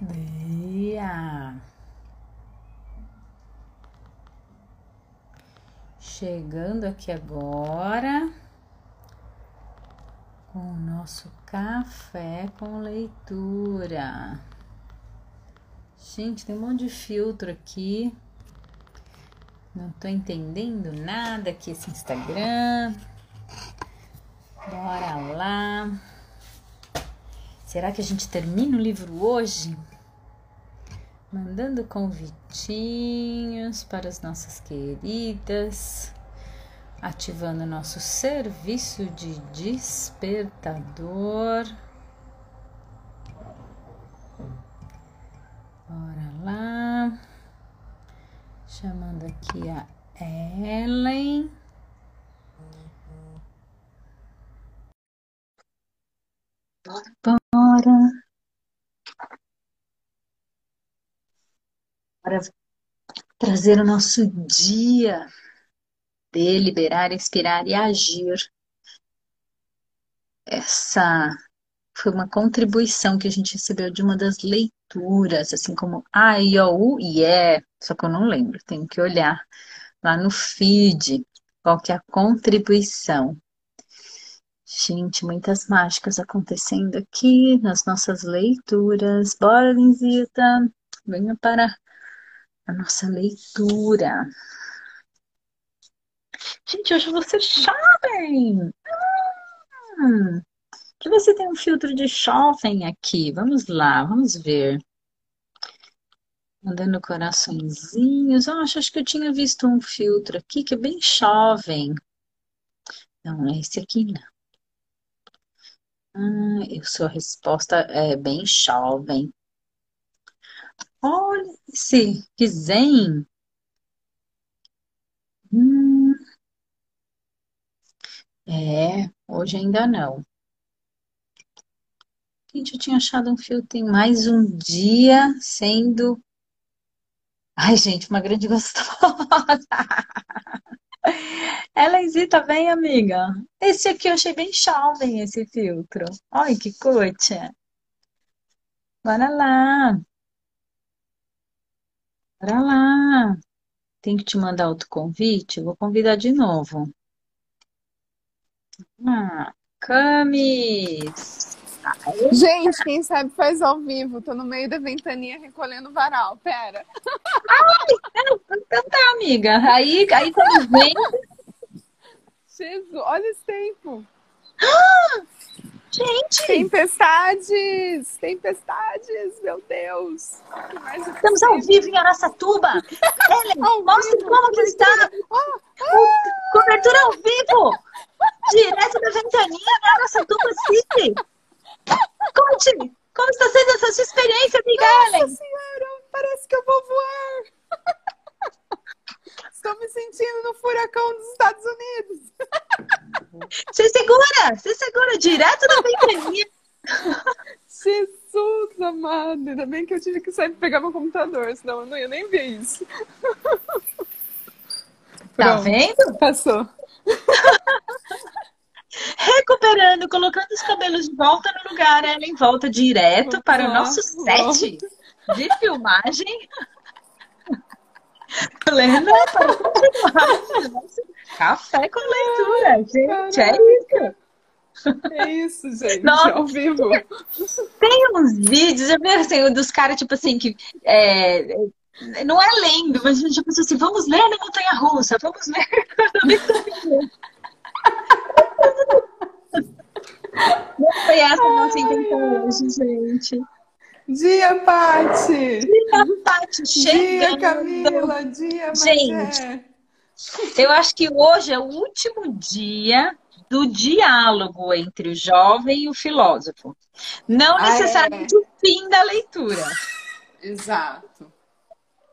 dia. Chegando aqui agora com o nosso café com leitura. Gente, tem um monte de filtro aqui. Não tô entendendo nada aqui esse Instagram. Bora lá. Será que a gente termina o livro hoje? Mandando convitinhos para as nossas queridas, ativando nosso serviço de despertador. Bora lá. Chamando aqui a Ellen. Bora. Bora trazer o nosso dia, deliberar, inspirar e agir. Essa foi uma contribuição que a gente recebeu de uma das leituras, assim como A, I, O, U e E, só que eu não lembro, tenho que olhar lá no feed qual que é a contribuição. Gente, muitas mágicas acontecendo aqui nas nossas leituras. Bora, Linzita, venha para a nossa leitura. Gente, hoje vocês jovem! Hum, que você tem um filtro de jovem aqui. Vamos lá, vamos ver. Mandando coraçõezinhos. Oh, acho que eu tinha visto um filtro aqui que é bem jovem. Não, esse aqui não. Ah, eu sou a resposta é bem jovem. Olha esse que zen. Hum, é, hoje ainda não. Gente, eu tinha achado um fio tem mais um dia sendo. Ai, gente, uma grande gostosa. Elenzita, vem, amiga. Esse aqui eu achei bem jovem, esse filtro. Olha que curte. Bora lá. Bora lá. Tem que te mandar outro convite? Eu vou convidar de novo. Ah, Camis. Gente, quem sabe faz ao vivo. Tô no meio da ventania recolhendo varal. Pera. Ai, então tá, amiga. Aí, aí quando vem, Jesus, olha esse tempo. gente, Tempestades! Tempestades, meu Deus. Estamos ao vivo em Araçatuba. Ellen, Ao mostre vivo, como que está. Ah, Co- Cobertura ao vivo. Direto da ventania em Araçatuba City. Conte, como está sendo essa sua experiência, amiga Nossa Ellen? senhora, parece que eu vou voar. Estou me sentindo no furacão dos Estados Unidos. Se segura, se segura, direto da ventania. Jesus amado, ainda bem que eu tive que sair pegar meu computador, senão eu não ia nem ver isso. Tá Pronto, vendo? Passou. Recuperando, colocando os cabelos de volta no lugar, Ellen volta direto para o nosso set de filmagem. Plena para continuar nosso café com leitura. Gente, é isso. É isso, gente, Nossa. ao vivo. Tem uns vídeos, eu vi assim, dos caras, tipo assim, que é, não é lendo, mas a gente pensa assim, vamos ler na Montanha Russa, vamos ler. Não foi essa a nossa intenção hoje, gente. Dia, Pati! Dia, Paty, Dia. Camila! Dia, Gente. Eu acho que hoje é o último dia do diálogo entre o jovem e o filósofo. Não Ah, é. necessariamente o fim da leitura. Exato.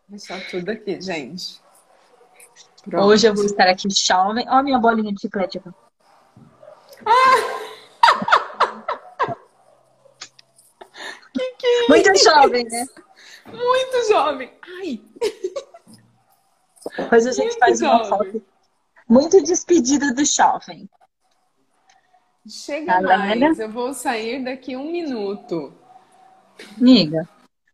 Deixar tudo aqui, gente. Pronto. Hoje eu vou estar aqui jovem. Ó, minha bolinha de chiclete aqui. Que que é Muito jovem, né? Muito jovem. Ai, Depois a gente Muito faz uma jovem. foto. Muito despedida do jovem. chega Galera. mais. Eu vou sair daqui um minuto. Amiga,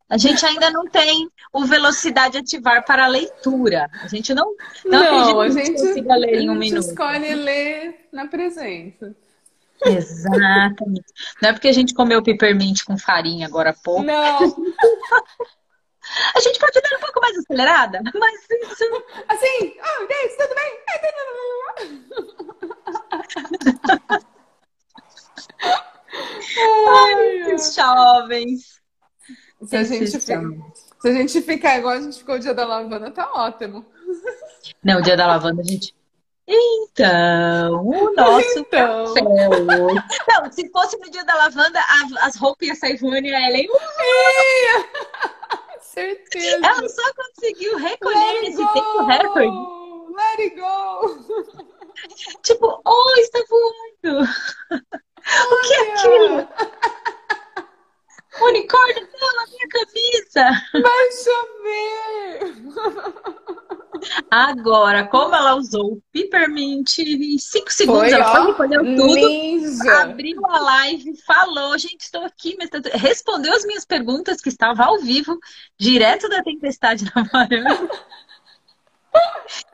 A gente ainda não tem o velocidade ativar para a leitura. A gente não não, não a gente consiga ler em um minuto. A gente escolhe ler na presença. Exatamente. Não é porque a gente comeu peppermint com farinha agora há pouco. Não. A gente pode ler um pouco mais acelerada, mas isso. Assim, oh, Deus, tudo bem? Ai, os jovens. Se a, gente fica, se a gente ficar igual a gente ficou o dia da lavanda, tá ótimo. Não, o dia da lavanda a gente. Então, o nosso então. café Não, se fosse no dia da lavanda, as roupas iam sair voando e a Ellen. Certeza. Ela só conseguiu recolher esse tempo recorde. Let it go! Tipo, oh, está voando! O que é aquilo? Unicórnio dela, minha camisa! Vai chover! Agora, como ela usou o Peppermint em 5 segundos, foi, ela foi, recolheu tudo, ninja. abriu a live, falou, gente, estou aqui, mas respondeu as minhas perguntas, que estava ao vivo, direto da tempestade na varanda.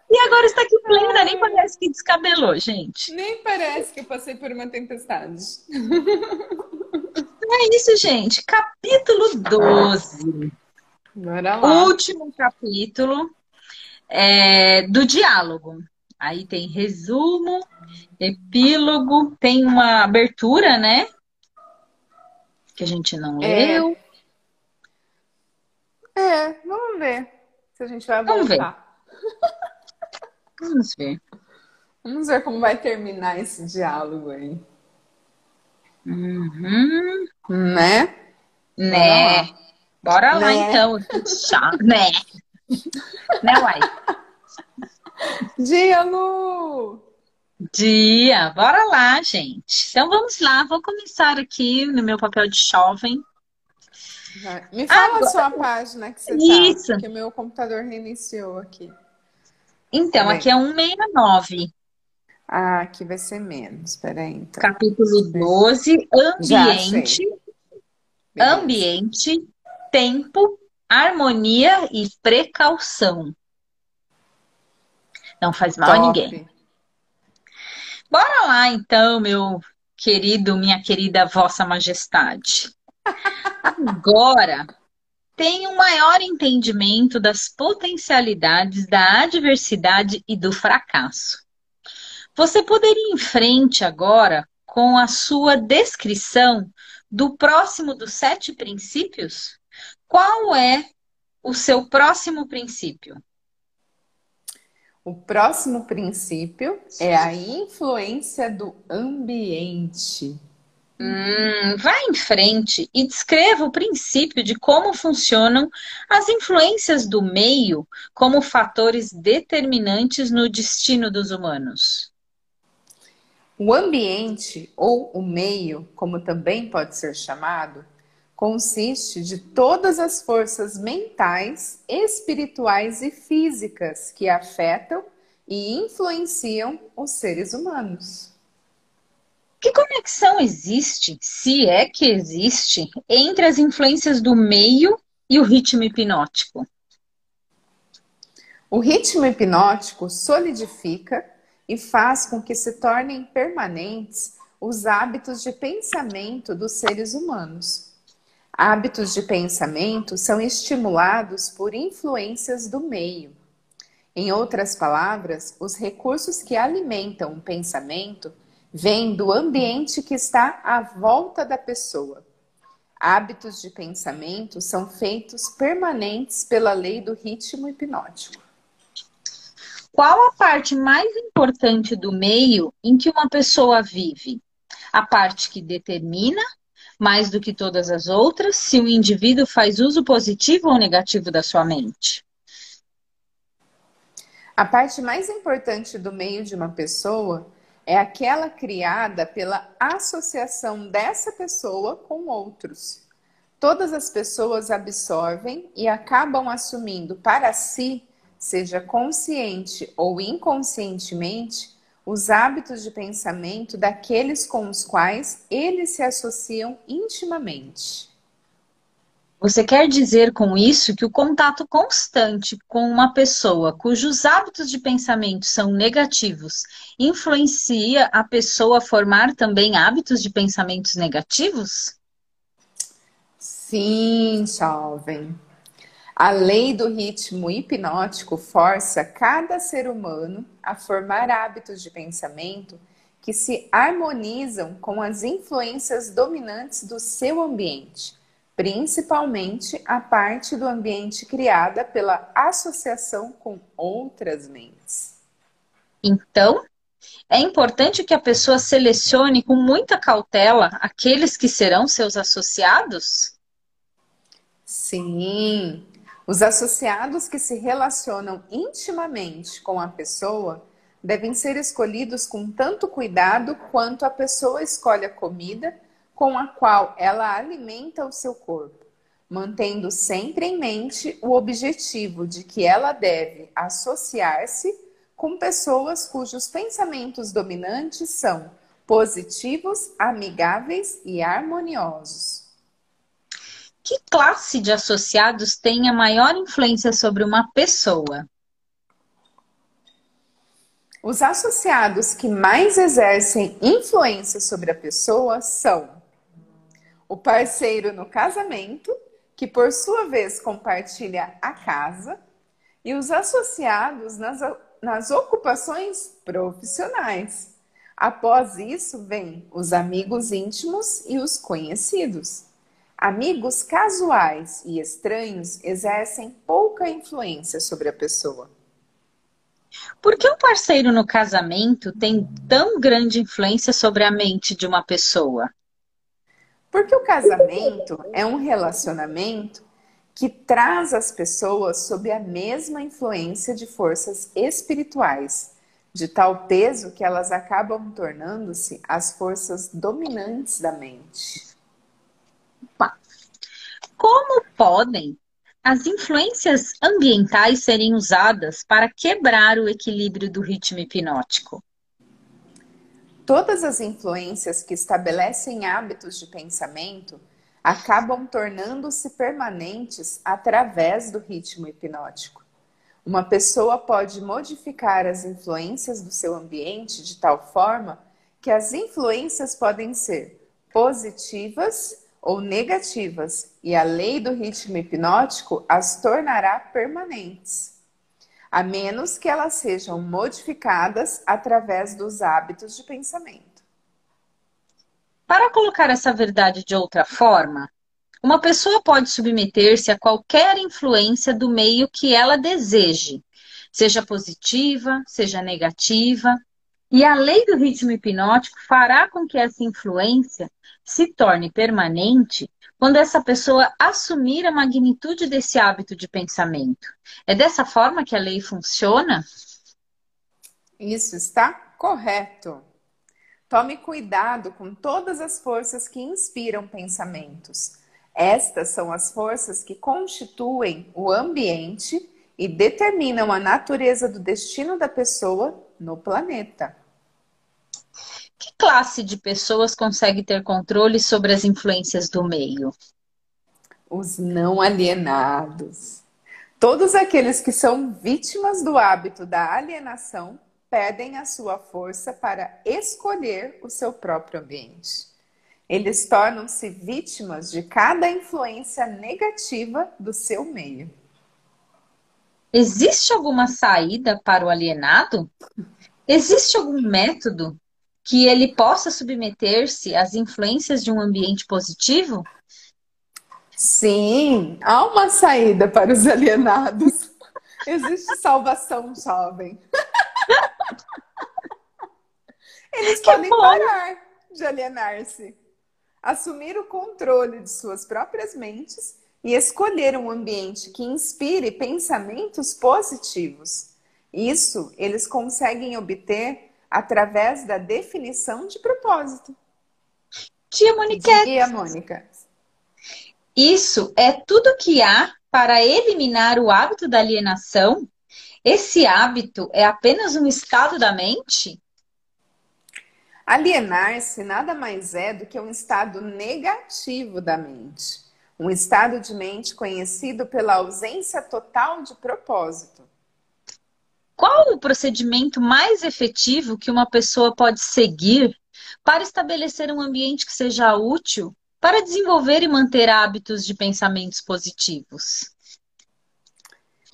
E agora está aqui plena, nem parece que descabelou, gente. Nem parece que eu passei por uma tempestade. É isso, gente. Capítulo 12. Bora lá. Último capítulo é, do diálogo. Aí tem resumo, epílogo, tem uma abertura, né? Que a gente não é. leu. É, vamos ver se a gente vai voltar. Vamos ver. Vamos ver. Vamos ver como vai terminar esse diálogo aí. Uhum. Né? Né? Bora lá, né? então. né? né, uai? Dia, Lu! Dia! Bora lá, gente. Então vamos lá, vou começar aqui no meu papel de jovem. Me fala Agora... a sua página que você Isso. tá, porque meu computador reiniciou aqui. Então, aqui é 169. Ah, aqui vai ser menos. Peraí. Então. Capítulo 12, ambiente. Ambiente, tempo, harmonia e precaução. Não faz mal Top. a ninguém. Bora lá, então, meu querido, minha querida Vossa Majestade. Agora, tem um maior entendimento das potencialidades da adversidade e do fracasso. Você poderia ir em frente agora com a sua descrição do próximo dos sete princípios? Qual é o seu próximo princípio? O próximo princípio é a influência do ambiente. Hum, vá em frente e descreva o princípio de como funcionam as influências do meio como fatores determinantes no destino dos humanos. O ambiente, ou o meio, como também pode ser chamado, consiste de todas as forças mentais, espirituais e físicas que afetam e influenciam os seres humanos. Que conexão existe, se é que existe, entre as influências do meio e o ritmo hipnótico? O ritmo hipnótico solidifica e faz com que se tornem permanentes os hábitos de pensamento dos seres humanos. Hábitos de pensamento são estimulados por influências do meio. Em outras palavras, os recursos que alimentam o pensamento vem do ambiente que está à volta da pessoa. Hábitos de pensamento são feitos permanentes pela lei do ritmo hipnótico. Qual a parte mais importante do meio em que uma pessoa vive? A parte que determina, mais do que todas as outras, se o indivíduo faz uso positivo ou negativo da sua mente? A parte mais importante do meio de uma pessoa é aquela criada pela associação dessa pessoa com outros. Todas as pessoas absorvem e acabam assumindo para si, seja consciente ou inconscientemente, os hábitos de pensamento daqueles com os quais eles se associam intimamente. Você quer dizer com isso que o contato constante com uma pessoa cujos hábitos de pensamento são negativos influencia a pessoa a formar também hábitos de pensamentos negativos? Sim, jovem. A lei do ritmo hipnótico força cada ser humano a formar hábitos de pensamento que se harmonizam com as influências dominantes do seu ambiente principalmente a parte do ambiente criada pela associação com outras mentes. Então, é importante que a pessoa selecione com muita cautela aqueles que serão seus associados? Sim. Os associados que se relacionam intimamente com a pessoa devem ser escolhidos com tanto cuidado quanto a pessoa escolhe a comida com a qual ela alimenta o seu corpo, mantendo sempre em mente o objetivo de que ela deve associar-se com pessoas cujos pensamentos dominantes são positivos, amigáveis e harmoniosos. Que classe de associados tem a maior influência sobre uma pessoa? Os associados que mais exercem influência sobre a pessoa são o parceiro no casamento, que por sua vez compartilha a casa, e os associados nas, nas ocupações profissionais. Após isso, vem os amigos íntimos e os conhecidos. Amigos casuais e estranhos exercem pouca influência sobre a pessoa. Por que o parceiro no casamento tem tão grande influência sobre a mente de uma pessoa? Porque o casamento é um relacionamento que traz as pessoas sob a mesma influência de forças espirituais, de tal peso que elas acabam tornando-se as forças dominantes da mente. Como podem as influências ambientais serem usadas para quebrar o equilíbrio do ritmo hipnótico? Todas as influências que estabelecem hábitos de pensamento acabam tornando-se permanentes através do ritmo hipnótico. Uma pessoa pode modificar as influências do seu ambiente de tal forma que as influências podem ser positivas ou negativas, e a lei do ritmo hipnótico as tornará permanentes a menos que elas sejam modificadas através dos hábitos de pensamento. Para colocar essa verdade de outra forma, uma pessoa pode submeter-se a qualquer influência do meio que ela deseje, seja positiva, seja negativa, e a lei do ritmo hipnótico fará com que essa influência se torne permanente quando essa pessoa assumir a magnitude desse hábito de pensamento. É dessa forma que a lei funciona? Isso está correto. Tome cuidado com todas as forças que inspiram pensamentos. Estas são as forças que constituem o ambiente e determinam a natureza do destino da pessoa no planeta. Que classe de pessoas consegue ter controle sobre as influências do meio? Os não alienados. Todos aqueles que são vítimas do hábito da alienação perdem a sua força para escolher o seu próprio ambiente. Eles tornam-se vítimas de cada influência negativa do seu meio. Existe alguma saída para o alienado? Existe algum método que ele possa submeter-se às influências de um ambiente positivo? Sim, há uma saída para os alienados. Existe salvação, jovem. Eles que podem bom. parar de alienar-se, assumir o controle de suas próprias mentes e escolher um ambiente que inspire pensamentos positivos. Isso eles conseguem obter através da definição de propósito. Tia Moniquete. Tia Mônica. Isso é tudo que há para eliminar o hábito da alienação? Esse hábito é apenas um estado da mente? Alienar-se nada mais é do que um estado negativo da mente. um estado de mente conhecido pela ausência total de propósito. Qual o procedimento mais efetivo que uma pessoa pode seguir para estabelecer um ambiente que seja útil para desenvolver e manter hábitos de pensamentos positivos?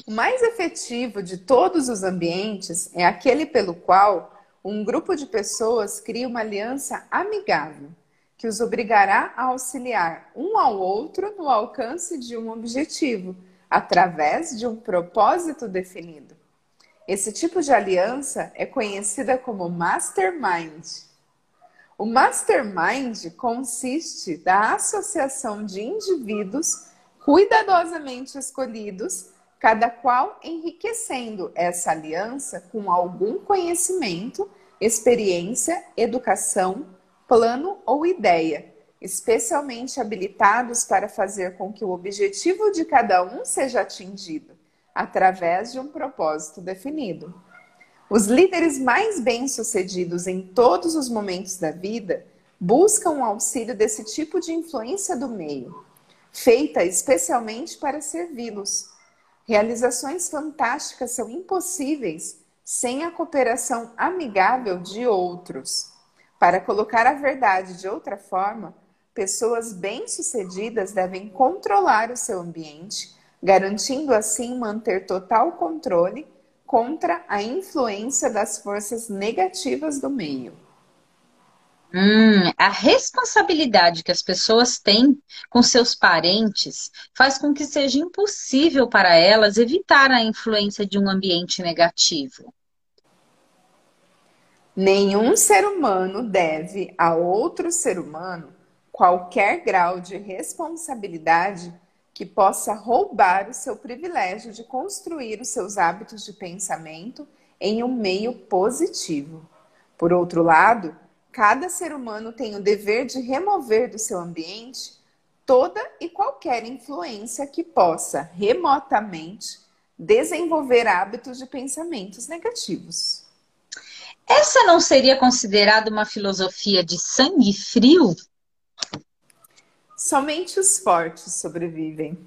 O mais efetivo de todos os ambientes é aquele pelo qual um grupo de pessoas cria uma aliança amigável, que os obrigará a auxiliar um ao outro no alcance de um objetivo, através de um propósito definido. Esse tipo de aliança é conhecida como mastermind. O mastermind consiste da associação de indivíduos cuidadosamente escolhidos cada qual enriquecendo essa aliança com algum conhecimento, experiência, educação, plano ou ideia, especialmente habilitados para fazer com que o objetivo de cada um seja atingido, através de um propósito definido. Os líderes mais bem-sucedidos em todos os momentos da vida buscam o auxílio desse tipo de influência do meio, feita especialmente para servi-los Realizações fantásticas são impossíveis sem a cooperação amigável de outros. Para colocar a verdade de outra forma, pessoas bem-sucedidas devem controlar o seu ambiente, garantindo assim manter total controle contra a influência das forças negativas do meio. Hum, a responsabilidade que as pessoas têm com seus parentes faz com que seja impossível para elas evitar a influência de um ambiente negativo. Nenhum ser humano deve a outro ser humano qualquer grau de responsabilidade que possa roubar o seu privilégio de construir os seus hábitos de pensamento em um meio positivo. Por outro lado, Cada ser humano tem o dever de remover do seu ambiente toda e qualquer influência que possa remotamente desenvolver hábitos de pensamentos negativos. Essa não seria considerada uma filosofia de sangue frio? Somente os fortes sobrevivem.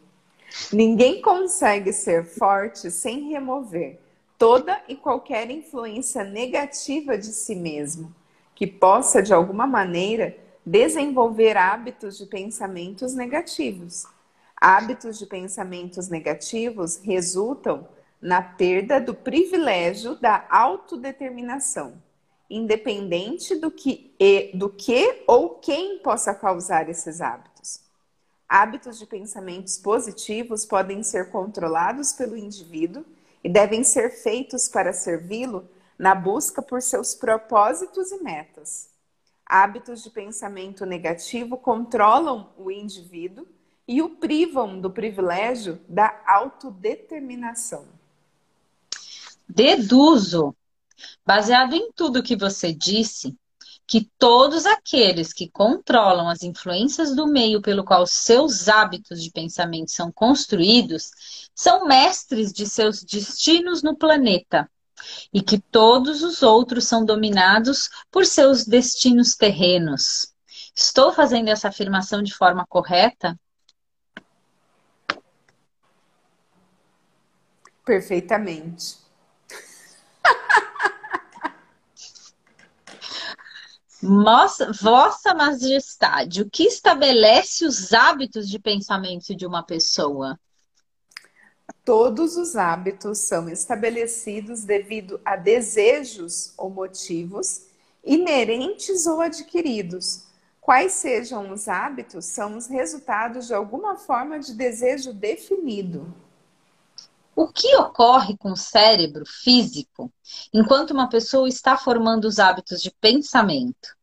Ninguém consegue ser forte sem remover toda e qualquer influência negativa de si mesmo que possa, de alguma maneira, desenvolver hábitos de pensamentos negativos. Hábitos de pensamentos negativos resultam na perda do privilégio da autodeterminação, independente do que, do que ou quem possa causar esses hábitos. Hábitos de pensamentos positivos podem ser controlados pelo indivíduo e devem ser feitos para servi-lo na busca por seus propósitos e metas. Hábitos de pensamento negativo controlam o indivíduo e o privam do privilégio da autodeterminação. Deduzo, baseado em tudo que você disse, que todos aqueles que controlam as influências do meio pelo qual seus hábitos de pensamento são construídos são mestres de seus destinos no planeta e que todos os outros são dominados por seus destinos terrenos. Estou fazendo essa afirmação de forma correta? Perfeitamente. Nossa, Vossa Majestade, o que estabelece os hábitos de pensamento de uma pessoa? Todos os hábitos são estabelecidos devido a desejos ou motivos inerentes ou adquiridos. Quais sejam os hábitos, são os resultados de alguma forma de desejo definido. O que ocorre com o cérebro físico enquanto uma pessoa está formando os hábitos de pensamento?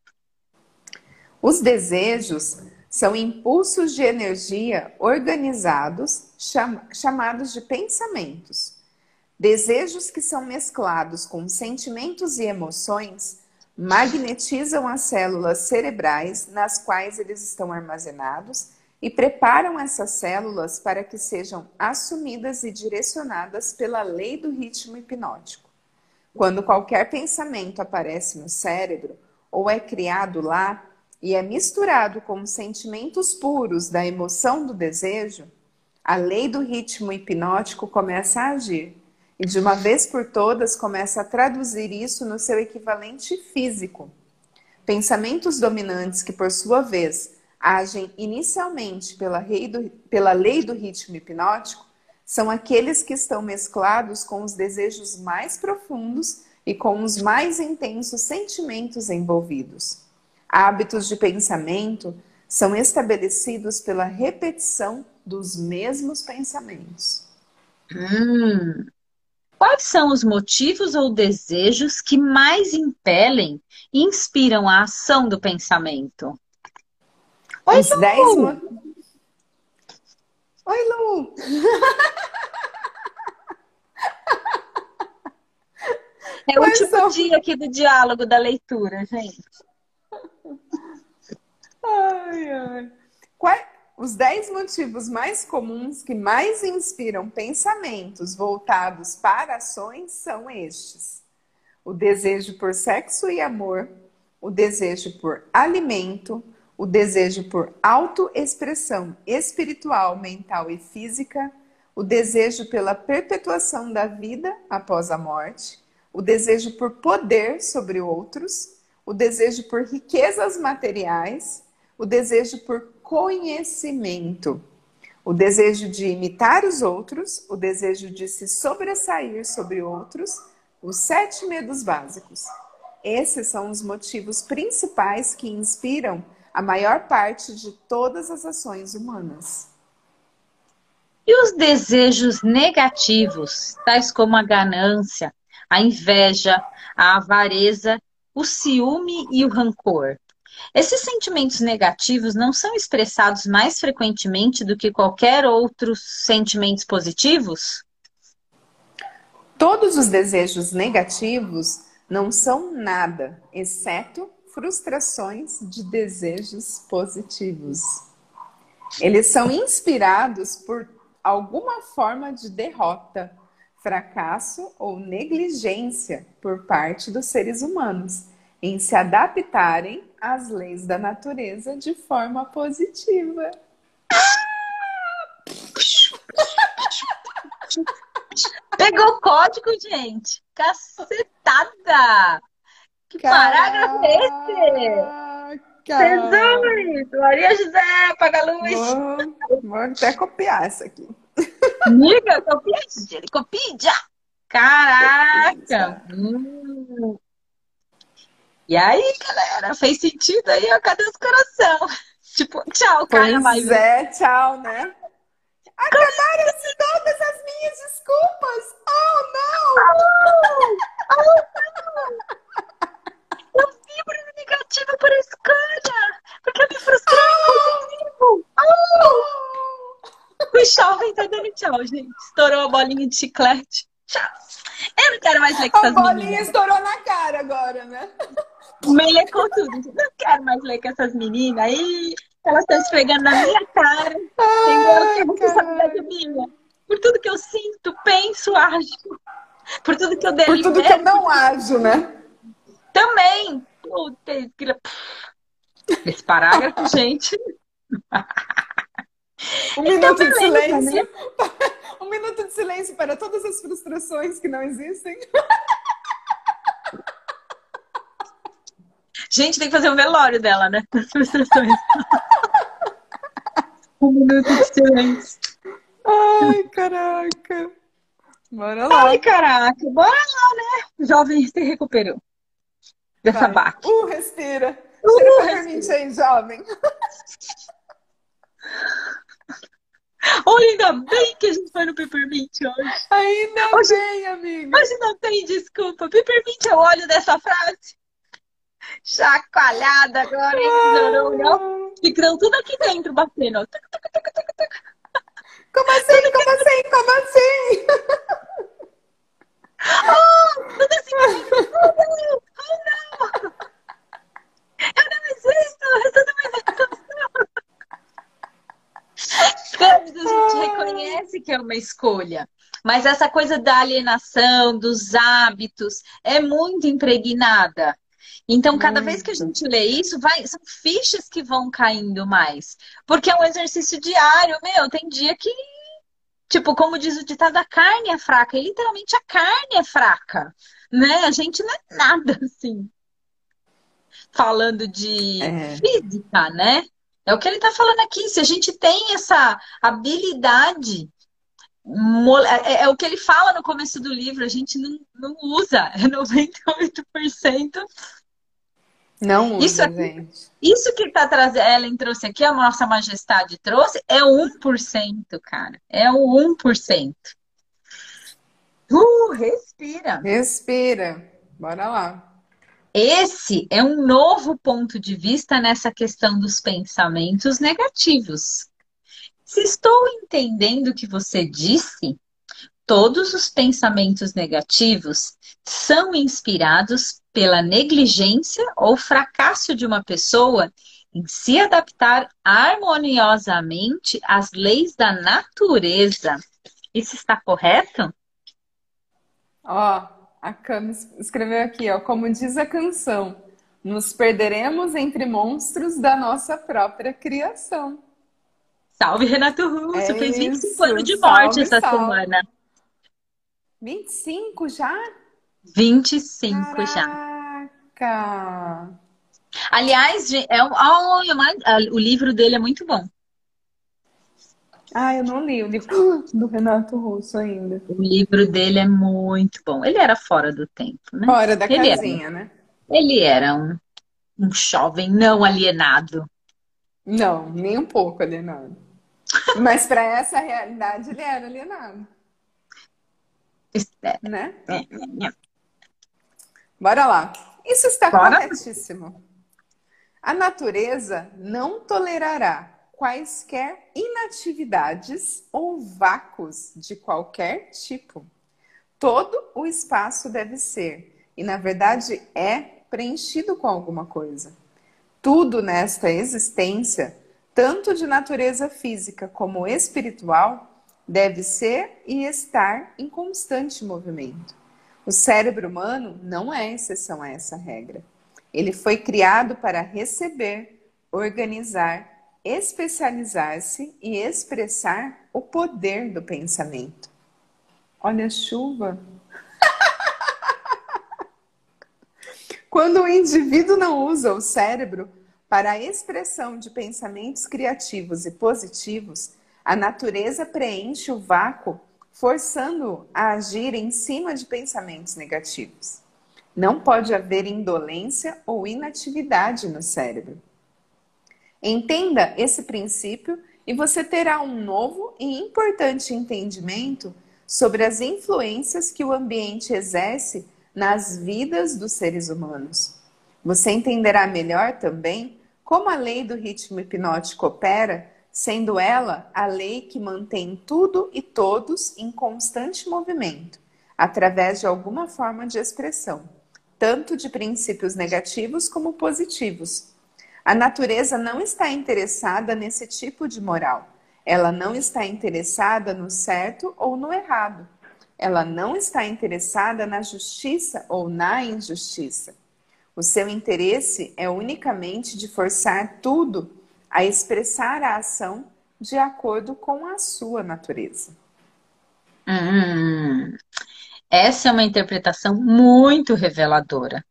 Os desejos são impulsos de energia organizados, cham chamados de pensamentos. Desejos que são mesclados com sentimentos e emoções magnetizam as células cerebrais nas quais eles estão armazenados e preparam essas células para que sejam assumidas e direcionadas pela lei do ritmo hipnótico. Quando qualquer pensamento aparece no cérebro ou é criado lá, e é misturado com os sentimentos puros da emoção do desejo, a lei do ritmo hipnótico começa a agir e de uma vez por todas começa a traduzir isso no seu equivalente físico. Pensamentos dominantes que, por sua vez, agem inicialmente pela, do, pela lei do ritmo hipnótico são aqueles que estão mesclados com os desejos mais profundos e com os mais intensos sentimentos envolvidos. Hábitos de pensamento são estabelecidos pela repetição dos mesmos pensamentos. Hum. Quais são os motivos ou desejos que mais impelem e inspiram a ação do pensamento? Oi, os Lu! Dez... Oi, Lu! É o último são... dia aqui do diálogo da leitura, gente. Ai, ai. Os 10 motivos mais comuns que mais inspiram pensamentos voltados para ações são estes: o desejo por sexo e amor, o desejo por alimento, o desejo por autoexpressão espiritual, mental e física, o desejo pela perpetuação da vida após a morte, o desejo por poder sobre outros, o desejo por riquezas materiais, o desejo por conhecimento, o desejo de imitar os outros, o desejo de se sobressair sobre outros, os sete medos básicos. Esses são os motivos principais que inspiram a maior parte de todas as ações humanas. E os desejos negativos, tais como a ganância, a inveja, a avareza, o ciúme e o rancor? Esses sentimentos negativos não são expressados mais frequentemente do que qualquer outros sentimentos positivos? Todos os desejos negativos não são nada, exceto frustrações de desejos positivos. Eles são inspirados por alguma forma de derrota, fracasso ou negligência por parte dos seres humanos em se adaptarem às leis da natureza de forma positiva. Pegou o código, gente. Cacetada! Que parágrafo é esse? Jesus! Maria José, apaga a luz. Vou, vou até copiar essa aqui. Amiga, copia, copia. Caraca! Hum. E aí, galera, fez sentido aí, ó, cadê os coração? Tipo, tchau, cara. Pois mas... é, tchau, né? Acabaram-se todas as minhas desculpas! Oh, não! Oh, oh, não! Eu vibro negativo por escolha! Porque eu me frustrei oh! comigo! Oh! O jovem tá dando tchau, gente. Estourou a bolinha de chiclete. Tchau! Eu não quero mais ler com essas meninas. A bolinha estourou na cara agora, né? Meia com tudo. Não quero mais ler com essas meninas aí. Elas estão esfregando na minha cara. Ai, tem responsabilidade minha. Por tudo que eu sinto, penso, ajo. Por tudo que eu delibero. Por tudo que eu não ajo, né? Também. Puta, esse parágrafo, gente. Um então, minuto de silêncio. Né? Um minuto de silêncio para todas as frustrações que não existem. Gente, tem que fazer um velório dela, né? Das frustrações. um minuto de silêncio. Ai, caraca. Bora lá. Ai, caraca. Bora lá, né? O jovem se recuperou dessa baque. Uh, respira. Uh, Tira respira. aí, jovem. Olha, ainda bem que a gente foi no Peppermint hoje. Ainda hoje, bem, amiga. Hoje não tem desculpa. Peppermint é o óleo dessa frase. Chacoalhada agora, hein, tesourão? Ficam tudo aqui dentro batendo. Como assim? Como assim? Como assim? Oh, tudo assim. Oh, não! Oh, não! Eu não existo! Eu sou! Todos a gente reconhece que é uma escolha. Mas essa coisa da alienação, dos hábitos, é muito impregnada Então, cada vez que a gente lê isso, vai, são fichas que vão caindo mais. Porque é um exercício diário, meu, tem dia que, tipo, como diz o ditado, a carne é fraca. E literalmente a carne é fraca, né? A gente não é nada, assim. Falando de é. física, né? É o que ele está falando aqui. Se a gente tem essa habilidade é, é, é, o que ele fala no começo do livro, a gente não, não usa, é 98%. Não usa, isso aqui, gente. Isso que tá trazendo, Ellen trouxe aqui, a nossa majestade trouxe, é 1%, cara. É o 1%. Uh, respira. Respira. Bora lá. Esse é um novo ponto de vista nessa questão dos pensamentos negativos. Se estou entendendo o que você disse, todos os pensamentos negativos são inspirados pela negligência ou fracasso de uma pessoa em se adaptar harmoniosamente às leis da natureza. Isso está correto? Ó, a Cam escreveu aqui, ó, como diz a canção, nos perderemos entre monstros da nossa própria criação. Salve, Renato Russo. É Fez 25 isso. anos de morte salve, essa salve. semana. 25 já? 25 Caraca. já. Aliás, é oh, o livro dele é muito bom. Ah, eu não li o livro do Renato Russo ainda. O livro dele é muito bom. Ele era fora do tempo, né? Fora da ele casinha, era, né? Ele era um, um jovem não alienado. Não, nem um pouco alienado. Mas para essa realidade ele era alienado. Espera. Né? É, é, é. Bora lá. Isso está Bora. corretíssimo. A natureza não tolerará quaisquer inatividades ou vácuos de qualquer tipo. Todo o espaço deve ser, e na verdade é, preenchido com alguma coisa. Tudo nesta existência tanto de natureza física como espiritual, deve ser e estar em constante movimento. O cérebro humano não é exceção a essa regra. Ele foi criado para receber, organizar, especializar-se e expressar o poder do pensamento. Olha a chuva. Quando o indivíduo não usa o cérebro para a expressão de pensamentos criativos e positivos, a natureza preenche o vácuo, forçando-o a agir em cima de pensamentos negativos. Não pode haver indolência ou inatividade no cérebro. Entenda esse princípio e você terá um novo e importante entendimento sobre as influências que o ambiente exerce nas vidas dos seres humanos. Você entenderá melhor também como a lei do ritmo hipnótico opera, sendo ela a lei que mantém tudo e todos em constante movimento, através de alguma forma de expressão, tanto de princípios negativos como positivos. A natureza não está interessada nesse tipo de moral. Ela não está interessada no certo ou no errado. Ela não está interessada na justiça ou na injustiça. O seu interesse é unicamente de forçar tudo a expressar a ação de acordo com a sua natureza. Hum, essa é uma interpretação muito reveladora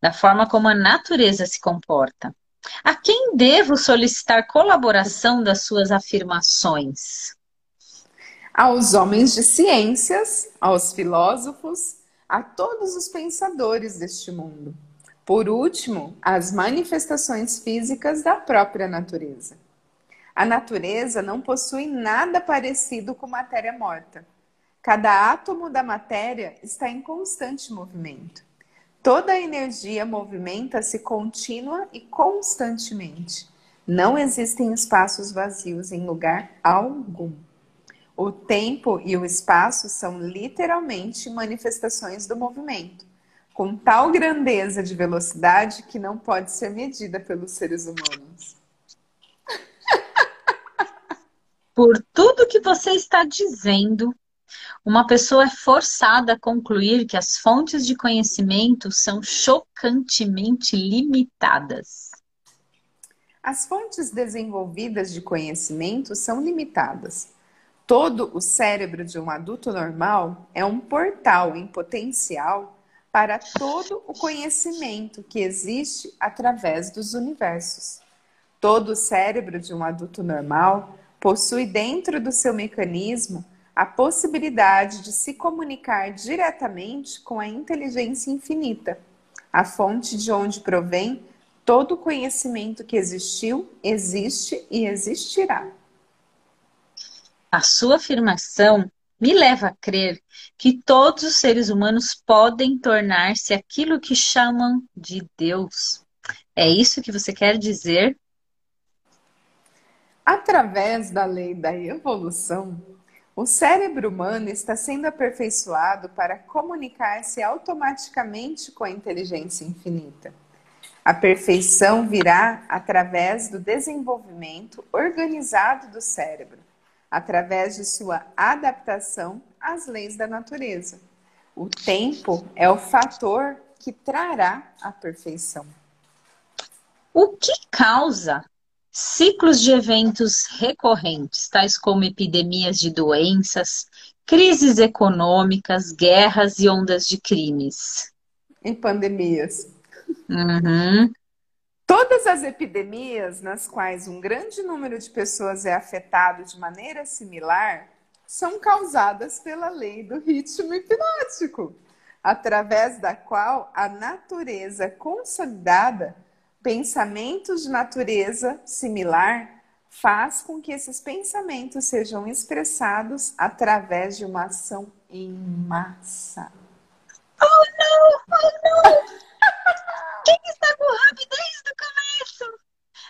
da forma como a natureza se comporta. A quem devo solicitar colaboração das suas afirmações? Aos homens de ciências, aos filósofos, a todos os pensadores deste mundo. Por último, as manifestações físicas da própria natureza. A natureza não possui nada parecido com matéria morta. Cada átomo da matéria está em constante movimento. Toda a energia movimenta-se contínua e constantemente. Não existem espaços vazios em lugar algum. O tempo e o espaço são literalmente manifestações do movimento com tal grandeza de velocidade que não pode ser medida pelos seres humanos. Por tudo que você está dizendo, Uma pessoa é forçada a concluir que as fontes de conhecimento são chocantemente limitadas. As fontes desenvolvidas de conhecimento são limitadas. Todo o cérebro de um adulto normal é um portal em potencial para todo o conhecimento que existe através dos universos. Todo o cérebro de um adulto normal possui dentro do seu mecanismo a possibilidade de se comunicar diretamente com a inteligência infinita, a fonte de onde provém todo o conhecimento que existiu, existe e existirá. A sua afirmação me leva a crer que todos os seres humanos podem tornar-se aquilo que chamam de Deus. É isso que você quer dizer? Através da lei da evolução, o cérebro humano está sendo aperfeiçoado para comunicar-se automaticamente com a inteligência infinita. A perfeição virá através do desenvolvimento organizado do cérebro através de sua adaptação às leis da natureza. O tempo é o fator que trará a perfeição. O que causa ciclos de eventos recorrentes, tais como epidemias de doenças, crises econômicas, guerras e ondas de crimes? E pandemias. Uhum. Todas as epidemias nas quais um grande número de pessoas é afetado de maneira similar são causadas pela lei do ritmo hipnótico, através da qual a natureza consolidada, pensamentos de natureza similar, faz com que esses pensamentos sejam expressados através de uma ação em massa. Oh, não! Oh, não! Quem está com rapidez do começo?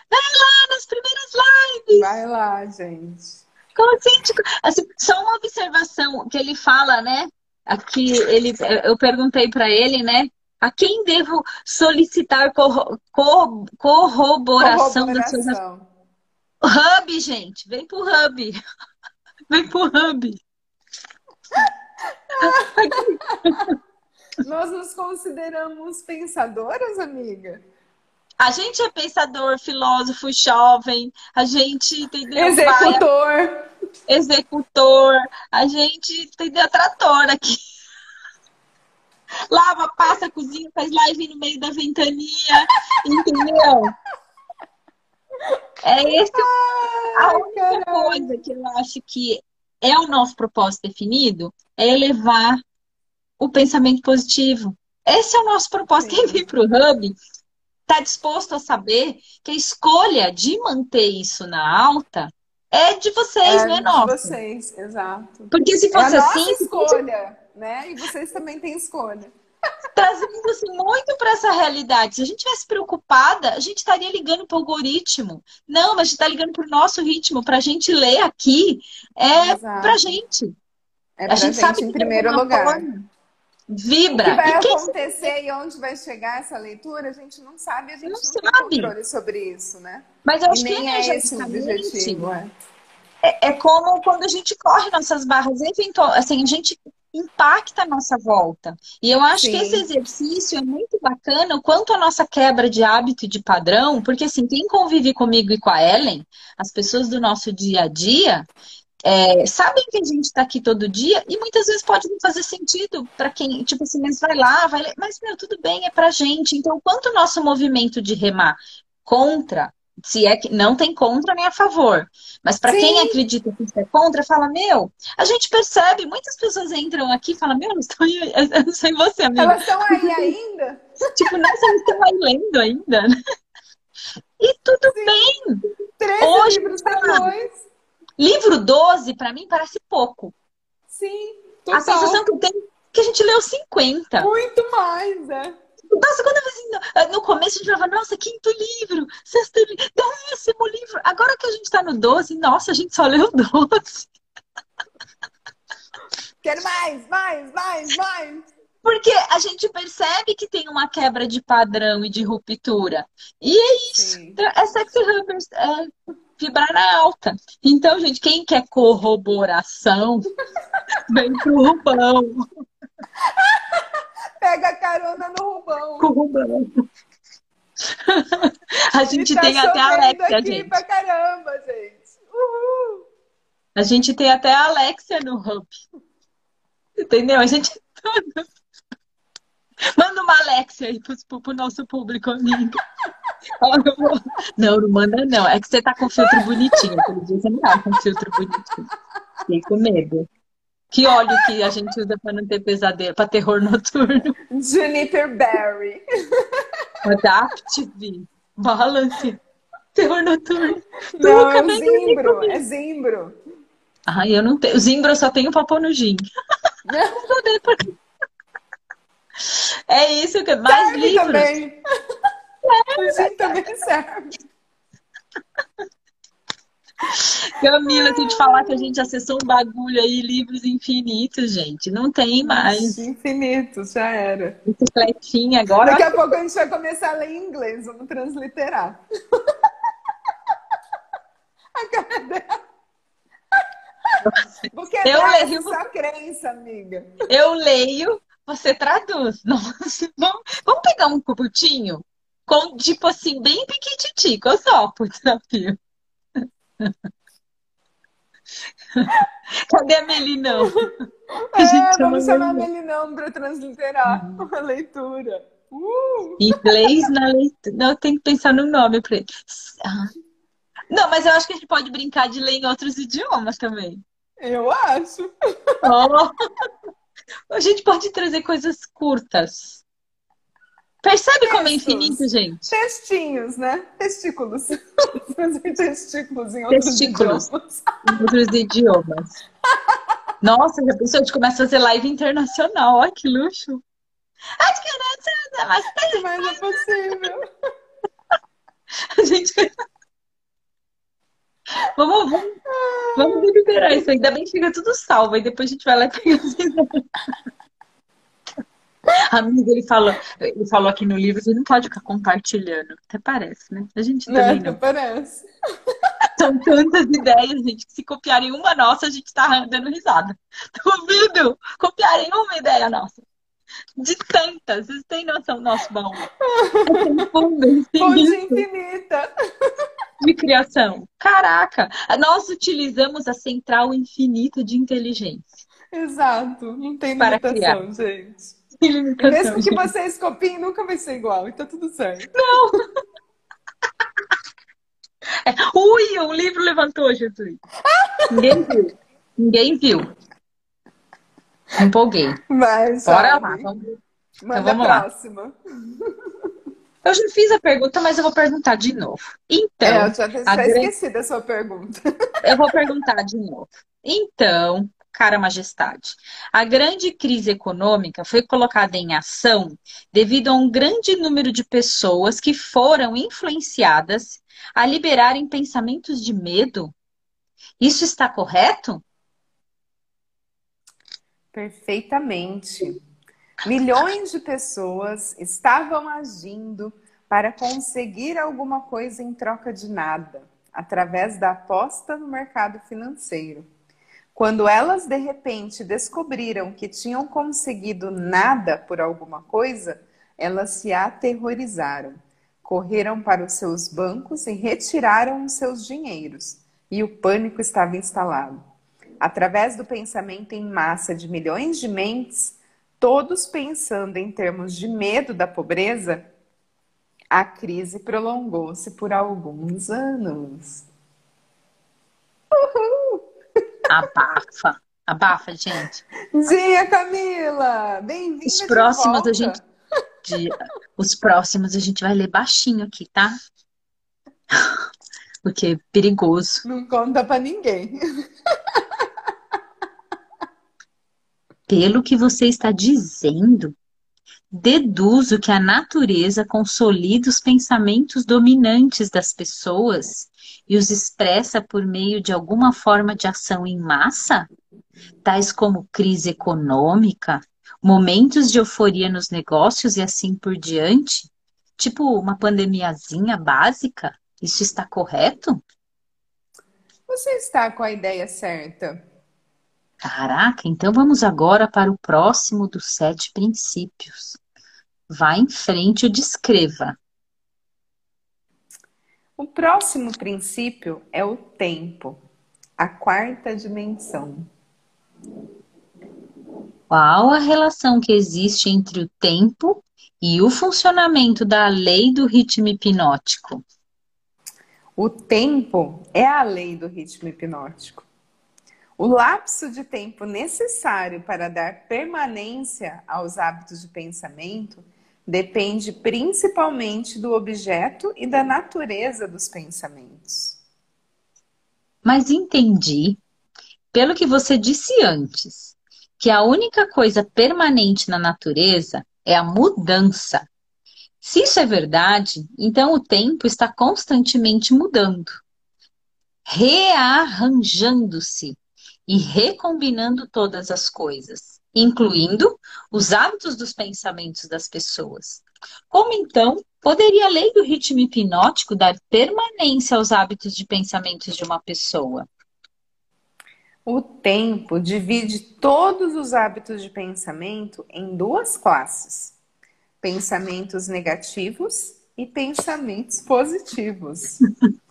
Vai lá nas primeiras lives. Vai lá, gente. Consciente. Assim, só uma observação que ele fala, né? Aqui ele, eu perguntei para ele, né? A quem devo solicitar corro cor corroboração, corroboração das suas Hub, gente, vem pro Hub. Vem pro Hub. Nós nos consideramos pensadoras, amiga? A gente é pensador, filósofo, jovem, a gente entendeu? Executor. Vai, executor, a gente entendeu? Trator aqui. Lava, passa, cozinha, faz live no meio da ventania, entendeu? É esse a única coisa que eu acho que é o nosso propósito definido é elevar o pensamento positivo. Esse é o nosso propósito. Quem vem para o Hub está disposto a saber que a escolha de manter isso na alta é de vocês, é não é nossa. De vocês, exato. Porque se fosse é a assim. Nossa escolha, né? E vocês também têm escolha. Trazendo assim, muito para essa realidade. Se a gente tivesse preocupada, a gente estaria ligando para o algoritmo. Não, mas a gente está ligando para o nosso ritmo, para a gente ler aqui. É para a gente. É a gente, gente sabe em primeiro lugar. Forma vibra. O que vai e acontecer e onde vai chegar essa leitura, a gente não sabe, a gente não, não sabe. tem controle sobre isso, né? Mas eu acho que é esse o objetivo. É. É, é como quando a gente corre nossas barras, eventual, assim, a gente impacta a nossa volta. E eu acho Sim. que esse exercício é muito bacana, o quanto a nossa quebra de hábito e de padrão, porque assim, quem convive comigo e com a Ellen, as pessoas do nosso dia a dia, é, sabem que a gente está aqui todo dia e muitas vezes pode não fazer sentido para quem, tipo assim, mas vai lá, vai mas meu, tudo bem, é pra gente. Então, quanto o nosso movimento de remar contra, se é que não tem contra nem a favor, mas para quem acredita que isso é contra, fala, meu, a gente percebe, muitas pessoas entram aqui e falam, meu, não estou aí, eu não sei você, amiga. Elas estão aí ainda? tipo, nossa, elas estão aí lendo ainda, né? E tudo Sim. bem. Treze Hoje, livros depois. Livro 12, para mim, parece pouco. Sim, total. A sensação que eu tenho é que a gente leu 50. Muito mais, é. Nossa, quando eu assim, no começo a gente falava, nossa, quinto livro, sexto livro, décimo livro. Agora que a gente tá no 12, nossa, a gente só leu 12. Quero mais, mais, mais, mais. Porque a gente percebe que tem uma quebra de padrão e de ruptura. E é isso. Sim. É sexy hubbers, é vibrar na alta. Então, gente, quem quer corroboração, Vem pro Rubão. Pega carona no Rubão. Com o Rubão. A gente tá tem até a Alexia, aqui gente. pra caramba, gente. Uhul. A gente tem até a Alexia no Hub. Entendeu? A gente. Manda uma Alexia aí pro, pro nosso público, amigo. Não, não manda não. É que você tá com filtro bonitinho. Aquele dia você não tá com filtro bonitinho. Fiquei com medo. Que óleo que a gente usa pra não ter pesadelo, pra terror noturno? Juniper Berry. Adaptive. Balance. Terror noturno. Não, Nunca é zimbro. É zimbro. Ai, eu não tenho. Zimbro eu só tenho papo no gin. Não dei pra- É isso que mais Serve livros. também. O gin também serve. Camila, se eu te falar que a gente acessou um bagulho aí, livros infinitos, gente. Não tem mais. Infinito, já era. Bicicletinha agora. Daqui a pouco a gente vai começar a ler em inglês, vamos transliterar. A cara dela. Quebrar Eu leio. sua crença, amiga. Eu leio, você traduz. Nossa, vamos, vamos pegar um curtinho? Com, tipo assim, bem piquititico, eu só por desafio. Cadê a Melinão? A É, gente vamos chama chamar a Melinão. Para transliterar a leitura. Uh! Inglês na leitura. Não, tem que pensar no nome pra ele. Ah. Não, mas eu acho que a gente pode brincar de ler em outros idiomas também. Eu acho. Oh. A gente pode trazer coisas curtas. Percebe como é Textos. infinito, gente? Textinhos, né? Testículos. Fazer testículos em outros Testículos. idiomas. Em outros idiomas. Nossa, já pensou? A gente começa a fazer live internacional. Olha que luxo. Acho que não é mas O que mais é possível? a gente. Vamos, vamos, vamos deliberar isso. Ainda bem que fica tudo salvo. Aí depois a gente vai lá e pega as. Amigo, ele falou, ele falou aqui no livro que não pode ficar compartilhando. Até parece, né? A gente também Né? não. Parece. São tantas ideias, gente, que se copiarem uma nossa, a gente tá dando risada. Duvido copiarem uma ideia nossa. De tantas, vocês têm noção do nosso baú. Tem fundo infinita. de criação. Caraca, nós utilizamos a central infinita de inteligência. Exato. Não tem Para limitação, gente. Mesmo que gente. vocês copiem, nunca vai ser igual. E tá tudo certo. É, Ui, um livro levantou, Jesus. Ninguém viu. Ninguém viu. Empolguei. Mas, Bora sabe? lá. Vamos... Manda vamos a lá. próxima. Eu já fiz a pergunta, mas eu vou perguntar de novo. Então, é, eu já, já esqueci da sua pergunta. eu vou perguntar de novo. Então, cara majestade, a grande crise econômica foi colocada em ação devido a um grande número de pessoas que foram influenciadas a liberarem pensamentos de medo? Isso está correto? Perfeitamente. Milhões de pessoas estavam agindo para conseguir alguma coisa em troca de nada, através da aposta no mercado financeiro. Quando elas de repente descobriram que tinham conseguido nada por alguma coisa, elas se aterrorizaram, correram para os seus bancos e retiraram os seus dinheiros, e o pânico estava instalado. Através do pensamento em massa de milhões de mentes, todos pensando em termos de medo da pobreza, a crise prolongou-se por alguns anos. Abafa. Abafa, gente. Dia, Camila! Bem-vinda Os próximos a gente. de- Os próximos a gente vai ler baixinho aqui, tá? Porque é perigoso. Não conta pra ninguém. Pelo que você está dizendo, deduzo que a natureza consolida os pensamentos dominantes das pessoas e os expressa por meio de alguma forma de ação em massa, tais como crise econômica, momentos de euforia nos negócios e assim por diante, tipo uma pandemiazinha básica. Isso está correto? Você está com a ideia certa. Caraca, então vamos agora para o próximo dos sete princípios. Vá em frente e descreva. O próximo princípio é o tempo, a quarta dimensão. Qual a relação que existe entre o tempo e o funcionamento da lei do ritmo hipnótico? O tempo é a lei do ritmo hipnótico. O lapso de tempo necessário para dar permanência aos hábitos de pensamento depende principalmente do objeto e da natureza dos pensamentos. Mas entendi, pelo que você disse antes, que a única coisa permanente na natureza é a mudança. Se isso é verdade, então o tempo está constantemente mudando, rearranjando-se e recombinando todas as coisas incluindo os hábitos dos pensamentos das pessoas. Como então poderia a lei do ritmo hipnótico dar permanência aos hábitos de pensamentos de uma pessoa? O tempo divide todos os hábitos de pensamento em duas classes: pensamentos negativos e pensamentos positivos.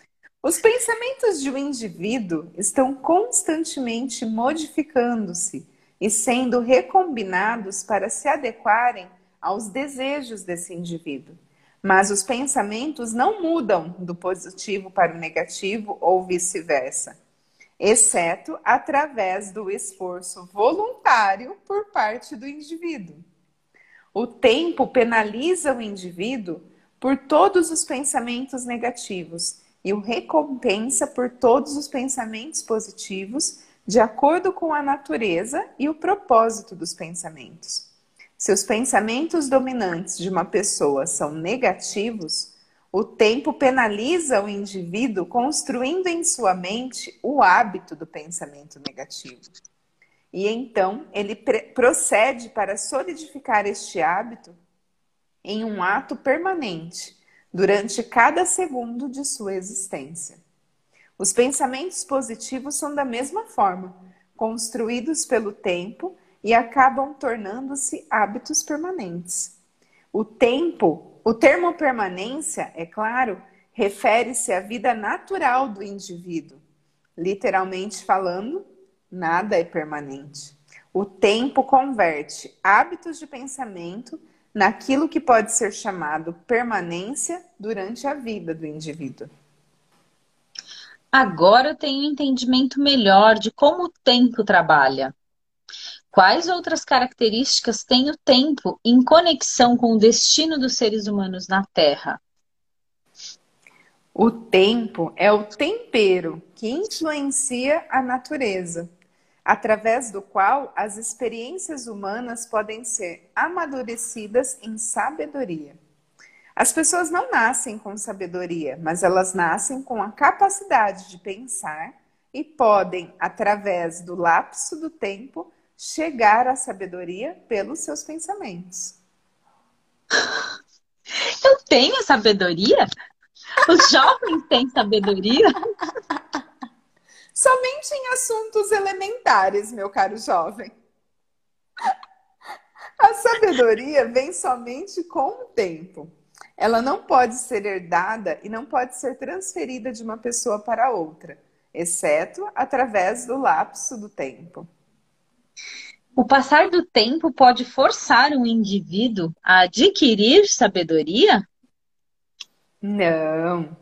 Os pensamentos de um indivíduo estão constantemente modificando-se e sendo recombinados para se adequarem aos desejos desse indivíduo. Mas os pensamentos não mudam do positivo para o negativo ou vice-versa, exceto através do esforço voluntário por parte do indivíduo. O tempo penaliza o indivíduo por todos os pensamentos negativos e o recompensa por todos os pensamentos positivos de acordo com a natureza e o propósito dos pensamentos. Se os pensamentos dominantes de uma pessoa são negativos, o tempo penaliza o indivíduo construindo em sua mente o hábito do pensamento negativo. E então ele procede para solidificar este hábito em um ato permanente durante cada segundo de sua existência. Os pensamentos positivos são da mesma forma, construídos pelo tempo e acabam tornando-se hábitos permanentes. O tempo, o termo permanência, é claro, refere-se à vida natural do indivíduo. Literalmente falando, nada é permanente. O tempo converte hábitos de pensamento naquilo que pode ser chamado permanência durante a vida do indivíduo. Agora eu tenho um entendimento melhor de como o tempo trabalha. Quais outras características tem o tempo em conexão com o destino dos seres humanos na Terra? O tempo é o tempero que influencia a natureza, através do qual as experiências humanas podem ser amadurecidas em sabedoria. As pessoas não nascem com sabedoria, mas elas nascem com a capacidade de pensar e podem, através do lapso do tempo, chegar à sabedoria pelos seus pensamentos. Eu tenho sabedoria? Os jovens têm sabedoria? Somente em assuntos elementares, meu caro jovem. A sabedoria vem somente com o tempo. Ela não pode ser herdada e não pode ser transferida de uma pessoa para outra, exceto através do lapso do tempo. O passar do tempo pode forçar um indivíduo a adquirir sabedoria? Não.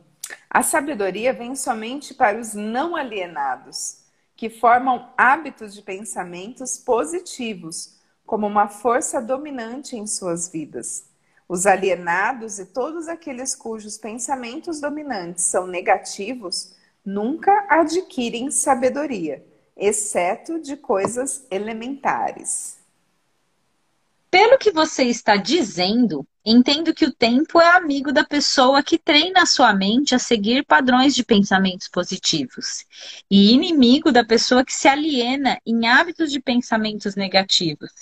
A sabedoria vem somente para os não alienados, que formam hábitos de pensamentos positivos como uma força dominante em suas vidas. Os alienados e todos aqueles cujos pensamentos dominantes são negativos nunca adquirem sabedoria, exceto de coisas elementares. Pelo que você está dizendo, entendo que o tempo é amigo da pessoa que treina a sua mente a seguir padrões de pensamentos positivos e inimigo da pessoa que se aliena em hábitos de pensamentos negativos.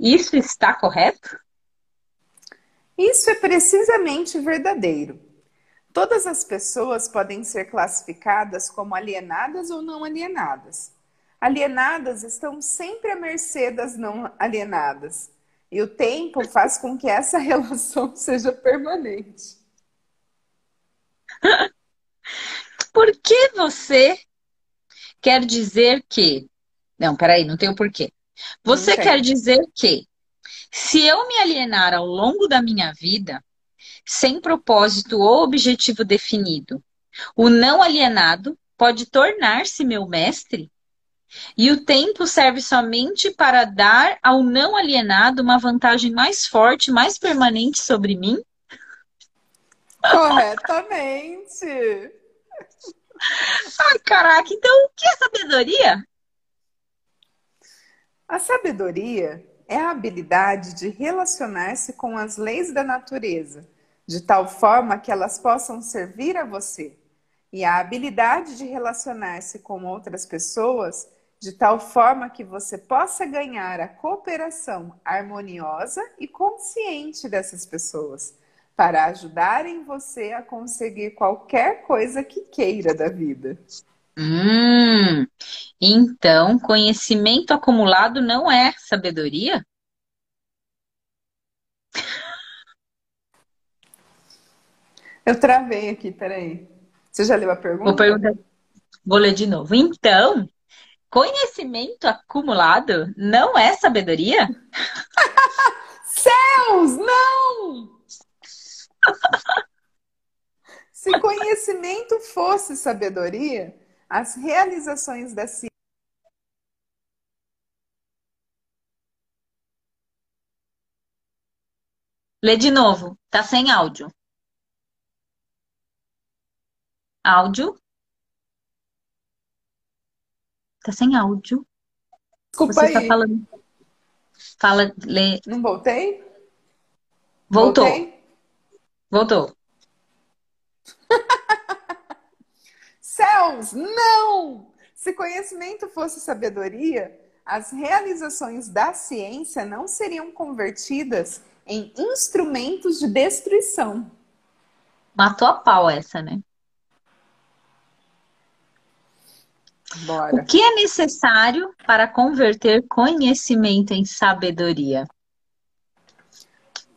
Isso está correto? Isso é precisamente verdadeiro. Todas as pessoas podem ser classificadas como alienadas ou não alienadas. Alienadas estão sempre à mercê das não alienadas. E o tempo faz com que essa relação seja permanente. Por que você quer dizer que. Não, peraí, não tem o porquê. Você quer dizer que, se eu me alienar ao longo da minha vida, sem propósito ou objetivo definido, o não alienado pode tornar-se meu mestre? E o tempo serve somente para dar ao não alienado uma vantagem mais forte, mais permanente sobre mim? Corretamente! Ai, caraca, então o que é sabedoria? A sabedoria é a habilidade de relacionar-se com as leis da natureza, de tal forma que elas possam servir a você, e a habilidade de relacionar-se com outras pessoas de tal forma que você possa ganhar a cooperação harmoniosa e consciente dessas pessoas, para ajudarem você a conseguir qualquer coisa que queira da vida. Hum, então conhecimento acumulado não é sabedoria? Eu travei aqui, peraí. Você já leu a pergunta? Vou, perguntar... Vou ler de novo. Então, Conhecimento acumulado não é sabedoria? Céus, não! Se conhecimento fosse sabedoria, as realizações da ciência. Lê de novo, tá sem áudio. Áudio. Tá sem áudio. Desculpa Você tá aí. tá falando. Fala, lê. Não voltei? Voltou. Voltei? Voltou. Céus, não! Se conhecimento fosse sabedoria, as realizações da ciência não seriam convertidas em instrumentos de destruição. Matou a pau essa, né? Bora. O que é necessário para converter conhecimento em sabedoria?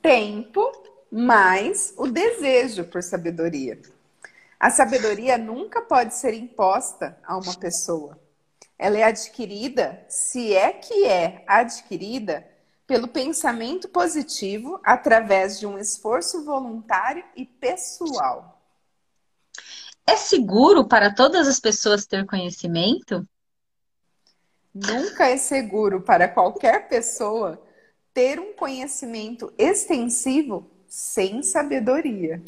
Tempo mais o desejo por sabedoria. A sabedoria nunca pode ser imposta a uma pessoa. Ela é adquirida, se é que é adquirida, pelo pensamento positivo através de um esforço voluntário e pessoal. É seguro para todas as pessoas ter conhecimento? Nunca é seguro para qualquer pessoa ter um conhecimento extensivo sem sabedoria.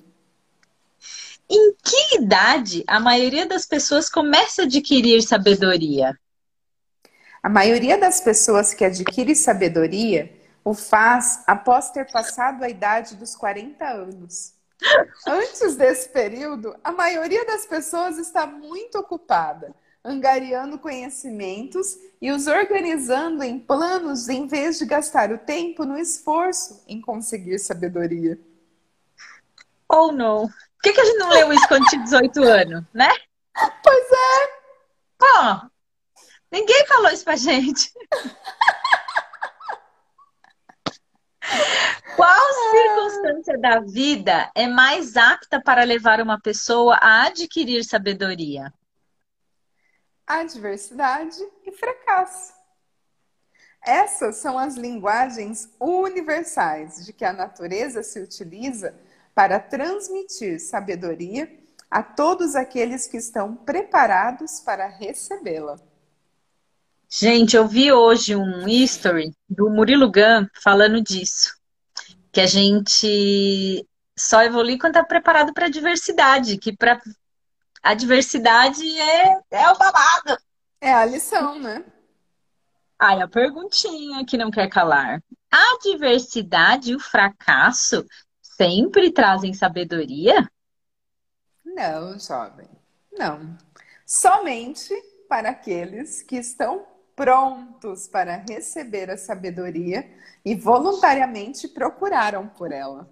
Em que idade a maioria das pessoas começa a adquirir sabedoria? A maioria das pessoas que adquire sabedoria o faz após ter passado a idade dos 40 anos. Antes desse período, a maioria das pessoas está muito ocupada, angariando conhecimentos e os organizando em planos em vez de gastar o tempo no esforço em conseguir sabedoria. Ou não. Por que, que a gente não leu isso quando tinha 18 anos, né? Pois é. Ó, ninguém falou isso pra gente. Qual circunstância da vida é mais apta para levar uma pessoa a adquirir sabedoria? Adversidade e fracasso. Essas são as linguagens universais de que a natureza se utiliza para transmitir sabedoria a todos aqueles que estão preparados para recebê-la. Gente, eu vi hoje um history do Murilo Gun falando disso que a gente só evolui quando está preparado para a diversidade, que para a diversidade é, é o babado. É a lição, né? Ai, a perguntinha que não quer calar. A diversidade e o fracasso sempre trazem sabedoria? Não, jovem. Não. Somente para aqueles que estão prontos para receber a sabedoria e voluntariamente procuraram por ela.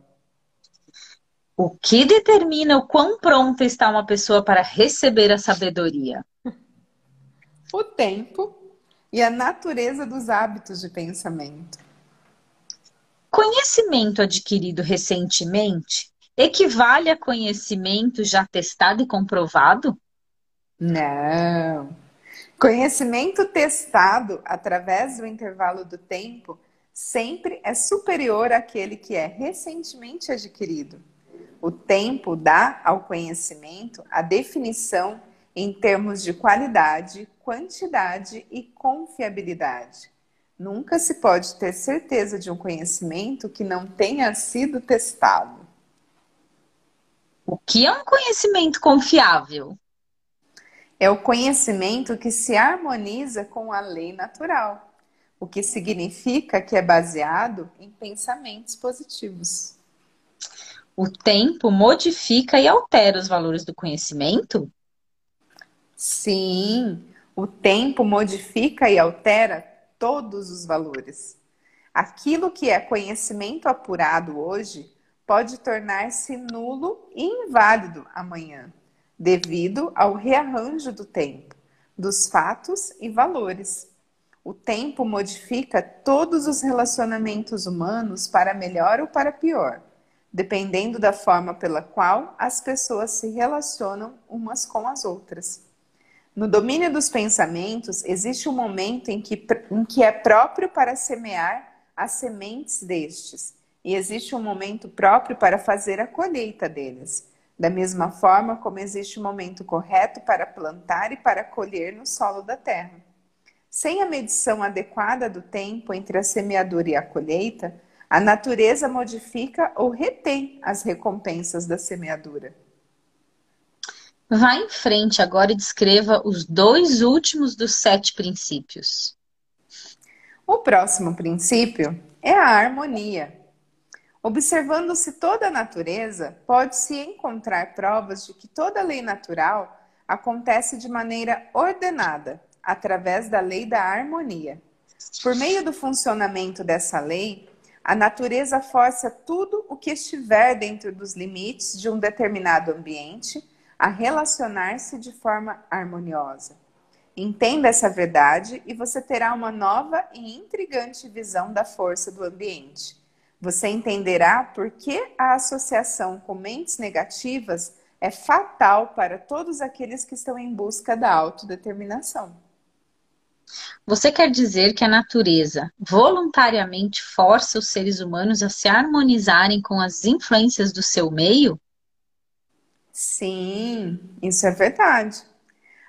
O que determina o quão pronta está uma pessoa para receber a sabedoria? O tempo e a natureza dos hábitos de pensamento. Conhecimento adquirido recentemente equivale a conhecimento já testado e comprovado? Não. Conhecimento testado através do intervalo do tempo sempre é superior àquele que é recentemente adquirido. O tempo dá ao conhecimento a definição em termos de qualidade, quantidade e confiabilidade. Nunca se pode ter certeza de um conhecimento que não tenha sido testado. O que é um conhecimento confiável? É o conhecimento que se harmoniza com a lei natural, o que significa que é baseado em pensamentos positivos. O tempo modifica e altera os valores do conhecimento? Sim, o tempo modifica e altera todos os valores. Aquilo que é conhecimento apurado hoje pode tornar-se nulo e inválido amanhã, devido ao rearranjo do tempo, dos fatos e valores. O tempo modifica todos os relacionamentos humanos para melhor ou para pior, dependendo da forma pela qual as pessoas se relacionam umas com as outras. No domínio dos pensamentos, existe um momento em que, em que é próprio para semear as sementes destes e existe um momento próprio para fazer a colheita deles. Da mesma forma como existe um momento correto para plantar e para colher no solo da terra. Sem a medição adequada do tempo entre a semeadura e a colheita, a natureza modifica ou retém as recompensas da semeadura. Vá em frente agora e descreva os dois últimos dos sete princípios. O próximo princípio é a harmonia. Observando-se toda a natureza, pode-se encontrar provas de que toda lei natural acontece de maneira ordenada, através da lei da harmonia. Por meio do funcionamento dessa lei, a natureza força tudo o que estiver dentro dos limites de um determinado ambiente a relacionar-se de forma harmoniosa. Entenda essa verdade e você terá uma nova e intrigante visão da força do ambiente. Você entenderá por que a associação com mentes negativas é fatal para todos aqueles que estão em busca da autodeterminação. Você quer dizer que a natureza voluntariamente força os seres humanos a se harmonizarem com as influências do seu meio? Sim, isso é verdade.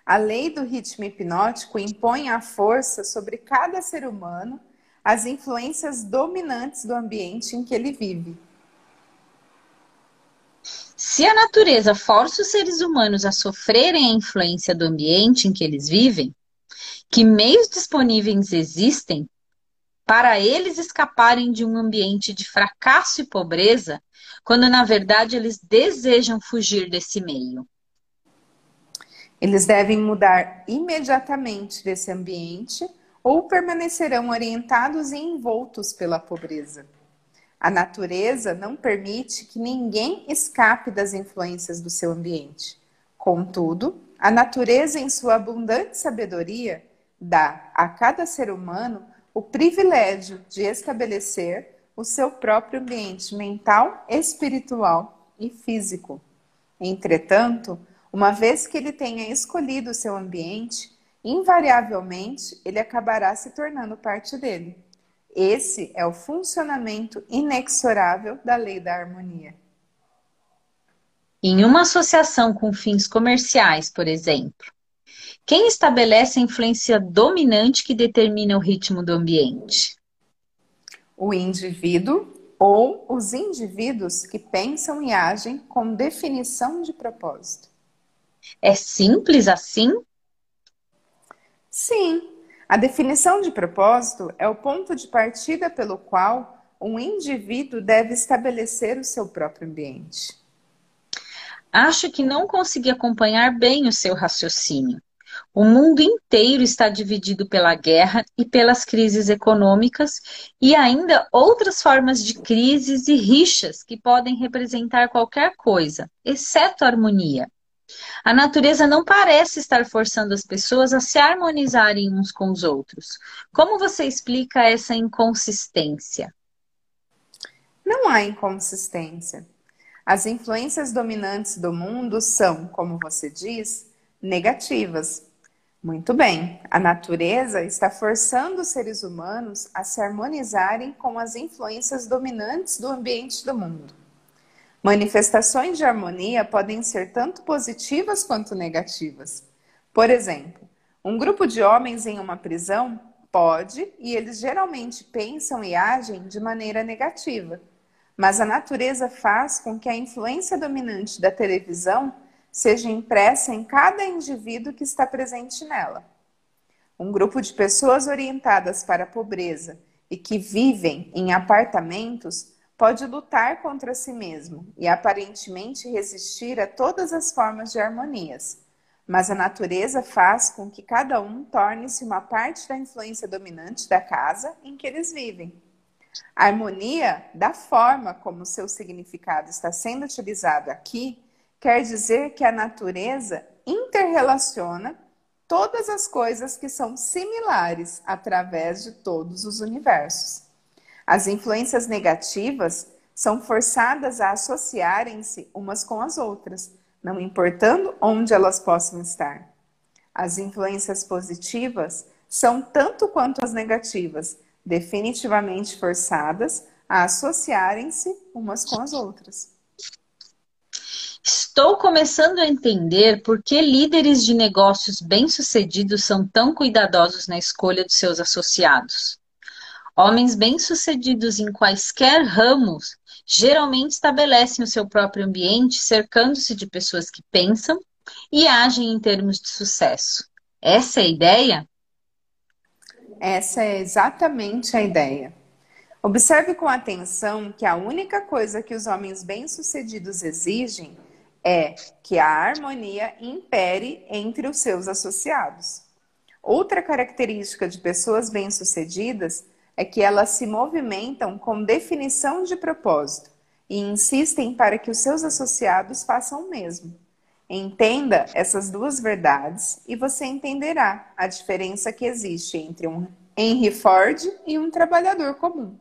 A lei do ritmo hipnótico impõe a força sobre cada ser humano as influências dominantes do ambiente em que ele vive. Se a natureza força os seres humanos a sofrerem a influência do ambiente em que eles vivem, que meios disponíveis existem para eles escaparem de um ambiente de fracasso e pobreza, quando na verdade eles desejam fugir desse meio? Eles devem mudar imediatamente desse ambiente ou permanecerão orientados e envoltos pela pobreza. A natureza não permite que ninguém escape das influências do seu ambiente. Contudo, a natureza, em sua abundante sabedoria, dá a cada ser humano o privilégio de estabelecer o seu próprio ambiente mental, espiritual e físico. Entretanto, uma vez que ele tenha escolhido o seu ambiente, invariavelmente ele acabará se tornando parte dele. Esse é o funcionamento inexorável da lei da harmonia. Em uma associação com fins comerciais, por exemplo, quem estabelece a influência dominante que determina o ritmo do ambiente? O indivíduo ou os indivíduos que pensam e agem com definição de propósito. É simples assim? Sim, a definição de propósito é o ponto de partida pelo qual um indivíduo deve estabelecer o seu próprio ambiente. Acho que não consegui acompanhar bem o seu raciocínio. O mundo inteiro está dividido pela guerra e pelas crises econômicas e ainda outras formas de crises e rixas que podem representar qualquer coisa, exceto harmonia. A natureza não parece estar forçando as pessoas a se harmonizarem uns com os outros. Como você explica essa inconsistência? Não há inconsistência. As influências dominantes do mundo são, como você diz, negativas. Muito bem, a natureza está forçando os seres humanos a se harmonizarem com as influências dominantes do ambiente do mundo. Manifestações de harmonia podem ser tanto positivas quanto negativas. Por exemplo, um grupo de homens em uma prisão pode e eles geralmente pensam e agem de maneira negativa. Mas a natureza faz com que a influência dominante da televisão seja impressa em cada indivíduo que está presente nela. Um grupo de pessoas orientadas para a pobreza e que vivem em apartamentos pode lutar contra si mesmo e aparentemente resistir a todas as formas de harmonias. Mas a natureza faz com que cada um torne-se uma parte da influência dominante da casa em que eles vivem. A harmonia, da forma como seu significado está sendo utilizado aqui, quer dizer que a natureza interrelaciona todas as coisas que são similares através de todos os universos. As influências negativas são forçadas a associarem-se umas com as outras, não importando onde elas possam estar. As influências positivas são, tanto quanto as negativas, definitivamente forçadas a associarem-se umas com as outras. Estou começando a entender por que líderes de negócios bem-sucedidos são tão cuidadosos na escolha dos seus associados. Homens bem-sucedidos em quaisquer ramos geralmente estabelecem o seu próprio ambiente cercando-se de pessoas que pensam e agem em termos de sucesso. Essa é a ideia? Essa é exatamente a ideia. Observe com atenção que a única coisa que os homens bem-sucedidos exigem é que a harmonia impere entre os seus associados. Outra característica de pessoas bem-sucedidas é que elas se movimentam com definição de propósito e insistem para que os seus associados façam o mesmo. Entenda essas duas verdades e você entenderá a diferença que existe entre um Henry Ford e um trabalhador comum.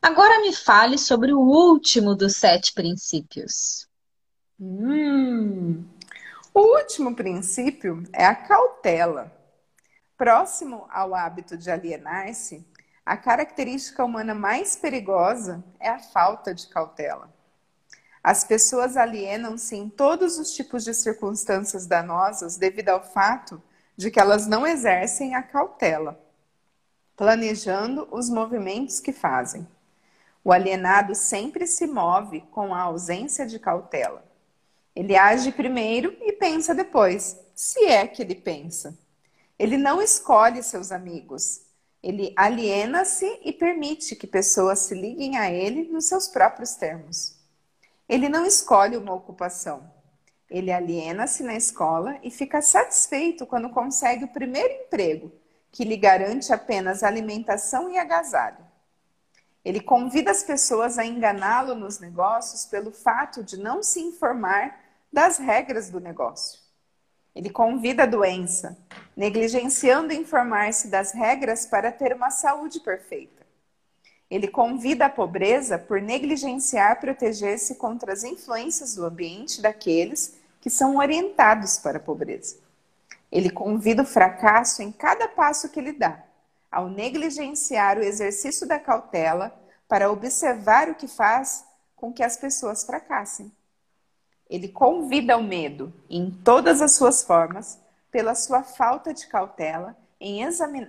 Agora me fale sobre o último dos sete princípios. Hum, o último princípio é a cautela. Próximo ao hábito de alienar-se, a característica humana mais perigosa é a falta de cautela. As pessoas alienam-se em todos os tipos de circunstâncias danosas devido ao fato de que elas não exercem a cautela, planejando os movimentos que fazem. O alienado sempre se move com a ausência de cautela. Ele age primeiro e pensa depois, se é que ele pensa. Ele não escolhe seus amigos. Ele aliena-se e permite que pessoas se liguem a ele nos seus próprios termos. Ele não escolhe uma ocupação. Ele aliena-se na escola e fica satisfeito quando consegue o primeiro emprego, que lhe garante apenas alimentação e agasalho. Ele convida as pessoas a enganá-lo nos negócios pelo fato de não se informar das regras do negócio. Ele convida a doença, negligenciando informar-se das regras para ter uma saúde perfeita. Ele convida a pobreza por negligenciar proteger-se contra as influências do ambiente daqueles que são orientados para a pobreza. Ele convida o fracasso em cada passo que ele dá, ao negligenciar o exercício da cautela para observar o que faz com que as pessoas fracassem. Ele convida o medo, em todas as suas formas, pela sua falta de cautela em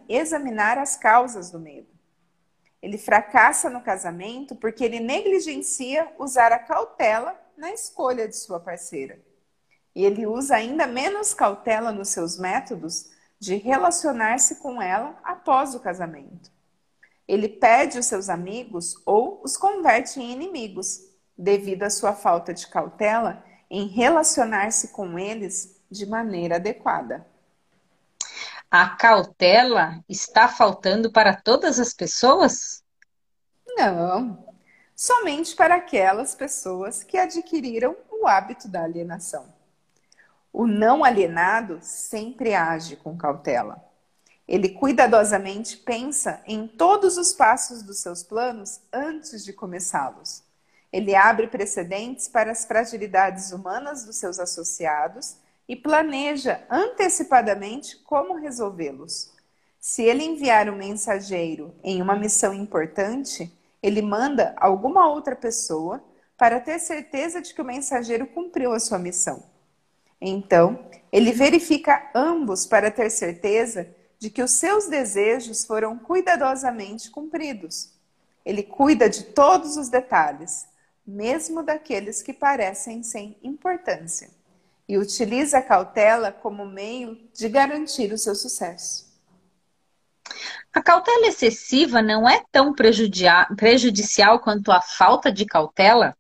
examinar as causas do medo. Ele fracassa no casamento porque ele negligencia usar a cautela na escolha de sua parceira. E ele usa ainda menos cautela nos seus métodos de relacionar-se com ela após o casamento. Ele pede os seus amigos ou os converte em inimigos, devido à sua falta de cautela em relacionar-se com eles de maneira adequada. A cautela está faltando para todas as pessoas? Não, somente para aquelas pessoas que adquiriram o hábito da alienação. O não alienado sempre age com cautela. Ele cuidadosamente pensa em todos os passos dos seus planos antes de começá-los. Ele abre precedentes para as fragilidades humanas dos seus associados e planeja antecipadamente como resolvê-los. Se ele enviar um mensageiro em uma missão importante, ele manda alguma outra pessoa para ter certeza de que o mensageiro cumpriu a sua missão. Então, ele verifica ambos para ter certeza de que os seus desejos foram cuidadosamente cumpridos. Ele cuida de todos os detalhes, mesmo daqueles que parecem sem importância, e utiliza a cautela como meio de garantir o seu sucesso. A cautela excessiva não é tão prejudicial quanto a falta de cautela?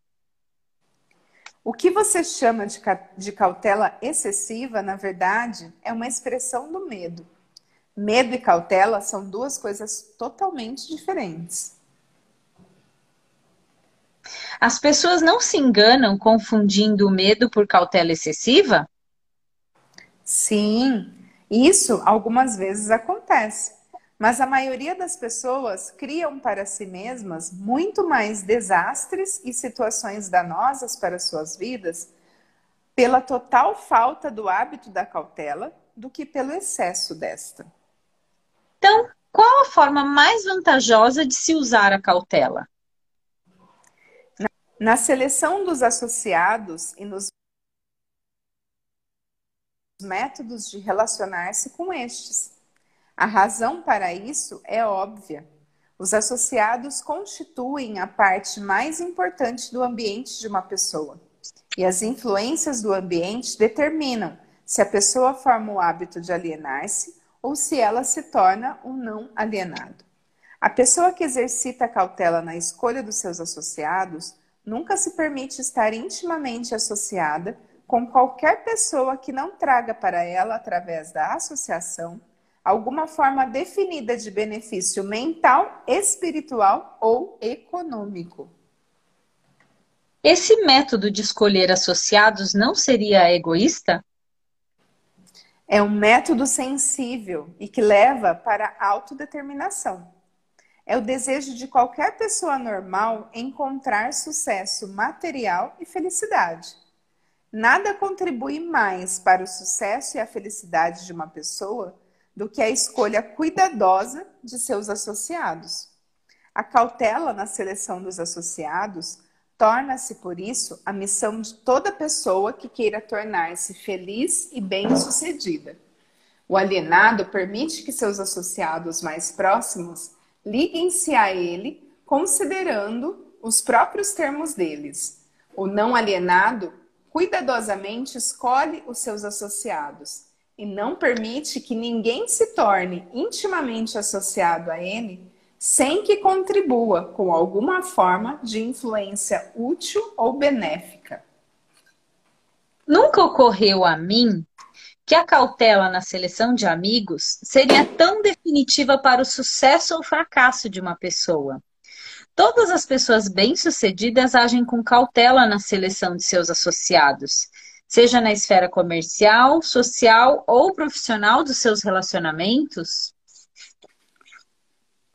O que você chama de, de cautela excessiva, na verdade, é uma expressão do medo. Medo e cautela são duas coisas totalmente diferentes. As pessoas não se enganam confundindo o medo por cautela excessiva? Sim, isso algumas vezes acontece. Mas a maioria das pessoas criam para si mesmas muito mais desastres e situações danosas para suas vidas pela total falta do hábito da cautela do que pelo excesso desta. Então, qual a forma mais vantajosa de se usar a cautela? Na seleção dos associados e nos métodos de relacionar-se com estes. A razão para isso é óbvia. Os associados constituem a parte mais importante do ambiente de uma pessoa. E as influências do ambiente determinam se a pessoa forma o hábito de alienar-se ou se ela se torna um não alienado. A pessoa que exercita cautela na escolha dos seus associados nunca se permite estar intimamente associada com qualquer pessoa que não traga para ela, através da associação, alguma forma definida de benefício mental, espiritual ou econômico. Esse método de escolher associados não seria egoísta? É um método sensível e que leva para a autodeterminação. É o desejo de qualquer pessoa normal encontrar sucesso material e felicidade. Nada contribui mais para o sucesso e a felicidade de uma pessoa do que a escolha cuidadosa de seus associados. A cautela na seleção dos associados torna-se, por isso, a missão de toda pessoa que queira tornar-se feliz e bem-sucedida. O alienado permite que seus associados mais próximos liguem-se a ele considerando os próprios termos deles. O não alienado cuidadosamente escolhe os seus associados e não permite que ninguém se torne intimamente associado a ele sem que contribua com alguma forma de influência útil ou benéfica. Nunca ocorreu a mim que a cautela na seleção de amigos seria tão definitiva para o sucesso ou fracasso de uma pessoa. Todas as pessoas bem-sucedidas agem com cautela na seleção de seus associados, seja na esfera comercial, social ou profissional dos seus relacionamentos.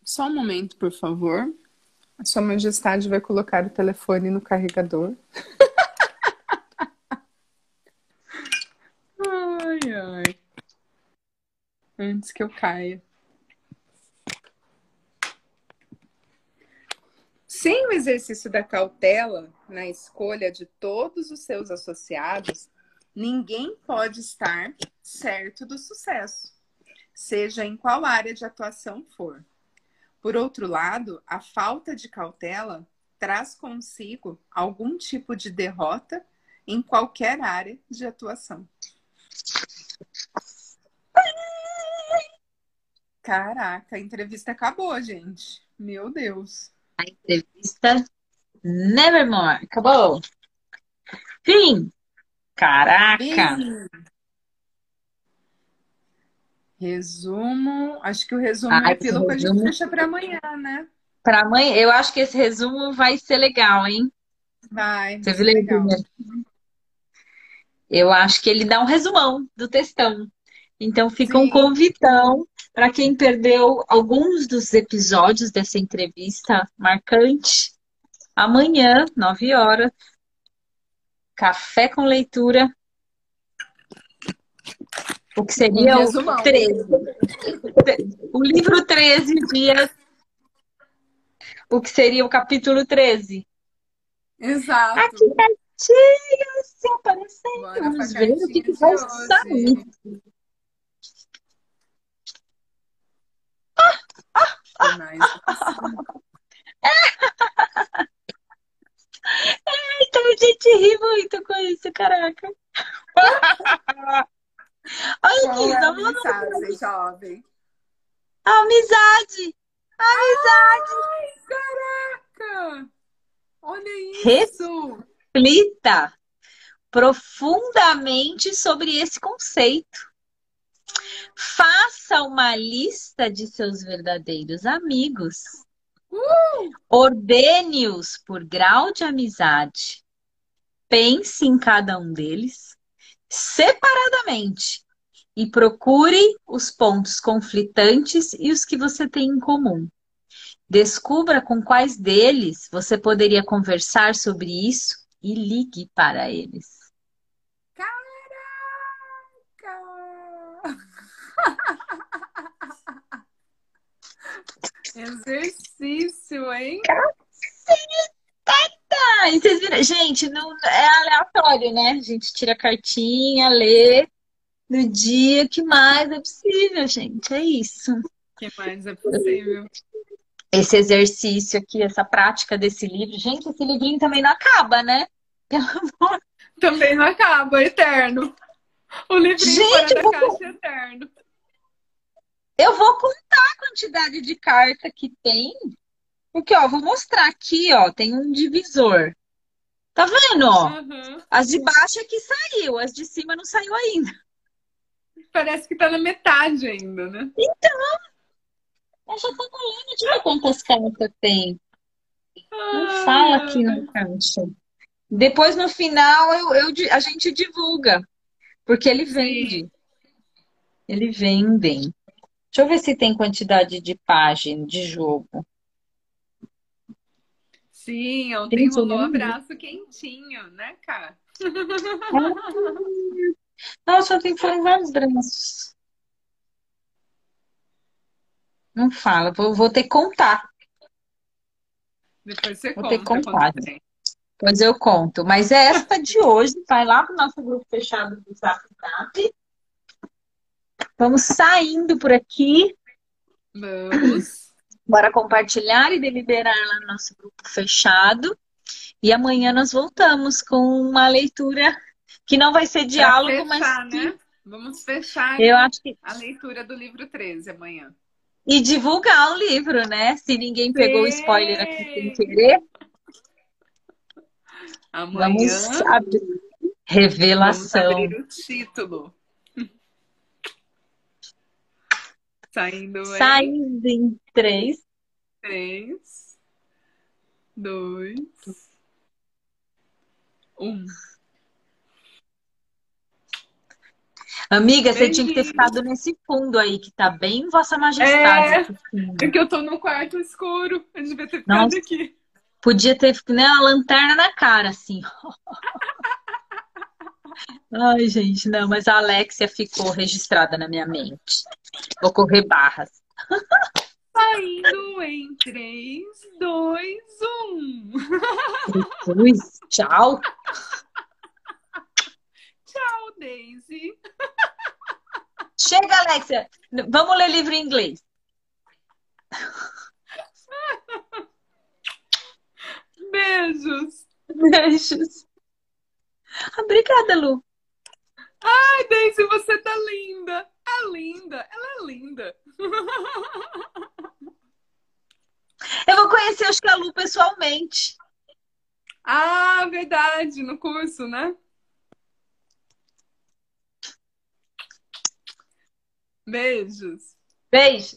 Só um momento, por favor. A Sua Majestade vai colocar o telefone no carregador. ai, ai. Antes que eu caia. Sem o exercício da cautela na escolha de todos os seus associados, ninguém pode estar certo do sucesso, seja em qual área de atuação for. Por outro lado, a falta de cautela traz consigo algum tipo de derrota em qualquer área de atuação. Caraca, a entrevista acabou, gente. Meu Deus. A entrevista Nevermore. Acabou. Fim. Caraca. Fim. Resumo, acho que o resumo ah, é pelo que a gente deixa para amanhã, né? Para amanhã, eu acho que esse resumo vai ser legal, hein? Vai. Você viu legal. Eu acho que ele dá um resumão do textão. Então fica Sim. um convitão para quem perdeu alguns dos episódios dessa entrevista marcante. Amanhã, 9 horas, café com leitura. O que seria Um o resumão. 13. O livro 13 dias. O que seria o capítulo 13. Exato. Aqui pertinho, assim, aparecendo. Bora Vamos ver o que, que vai de hoje. sair. Que mais? Então a gente ri muito com isso, caraca. Olha Qual é a mensagem, jovem? Amizade. Amizade. Caraca! Olha isso! Reflita profundamente sobre esse conceito. Faça uma lista de seus verdadeiros amigos. Ordene-os por grau de amizade. Pense em cada um deles separadamente e procure os pontos conflitantes e os que você tem em comum. Descubra com quais deles você poderia conversar sobre isso e ligue para eles. Exercício, hein? Ah, e vocês viram? Gente, não é aleatório, né? A gente tira a cartinha, lê no dia que mais é possível, gente. É isso. Que mais é possível? Esse exercício aqui, essa prática desse livro. Gente, esse livrinho também não acaba, né? Pelo amor. Também não acaba, é eterno. O livrinho Gente, fora da vou- caixa é eterno. Eu vou contar a quantidade de carta que tem. Porque, ó, vou mostrar aqui, ó, tem um divisor. Tá vendo, ó? Uhum. As de baixo é que saiu, as de cima não saiu ainda. Parece que tá na metade ainda, né? Eu já tô lendo, deixa ver quantas cartas tem. Não Ah, fala aqui na caixa. Depois, no final, eu, eu a gente divulga. Porque ele vende. Ele vende. Deixa eu ver se tem quantidade de página de jogo. Sim, ontem rolou um abraço quentinho, né, cara? Nossa, ontem foram vários braços. Não fala, vou, vou ter que contar. Depois você Vou ter conta contato. quanto tem. Pois eu conto. Mas esta de hoje vai lá pro nosso grupo fechado do Zap Zap. Vamos saindo por aqui. Vamos. Bora compartilhar e deliberar lá no nosso grupo fechado. E amanhã nós voltamos com uma leitura que não vai ser diálogo, mas fechar, que né? Vamos fechar eu acho que. a leitura do livro 13 amanhã. E divulgar o livro, né? Se ninguém pegou o spoiler aqui sem querer, Amanhã vamos abrir. vamos Revelação. abrir o título. Saindo em Saindo em três. 3, 2, 1. Amiga, você tinha que ter ficado nesse fundo aí, que tá bem Vossa Majestade. É. É que eu tô no quarto escuro. Eu devia ter ficado Nossa. aqui. Podia ter né, uma lanterna na cara, assim. Ai, gente, não, mas a Alexia ficou registrada na minha mente. Vou correr barras. Saindo em 3, 2, 1. Jesus, tchau. Tchau, Daisy. Chega, Alexia. Vamos ler livro em inglês. Beijos. Beijos. Obrigada, Lu. Ai, Daisy, você tá linda. É linda. Ela é linda. Eu vou conhecer, acho que a Lu pessoalmente. Ah, verdade. No curso, né? Beijos. Beijo.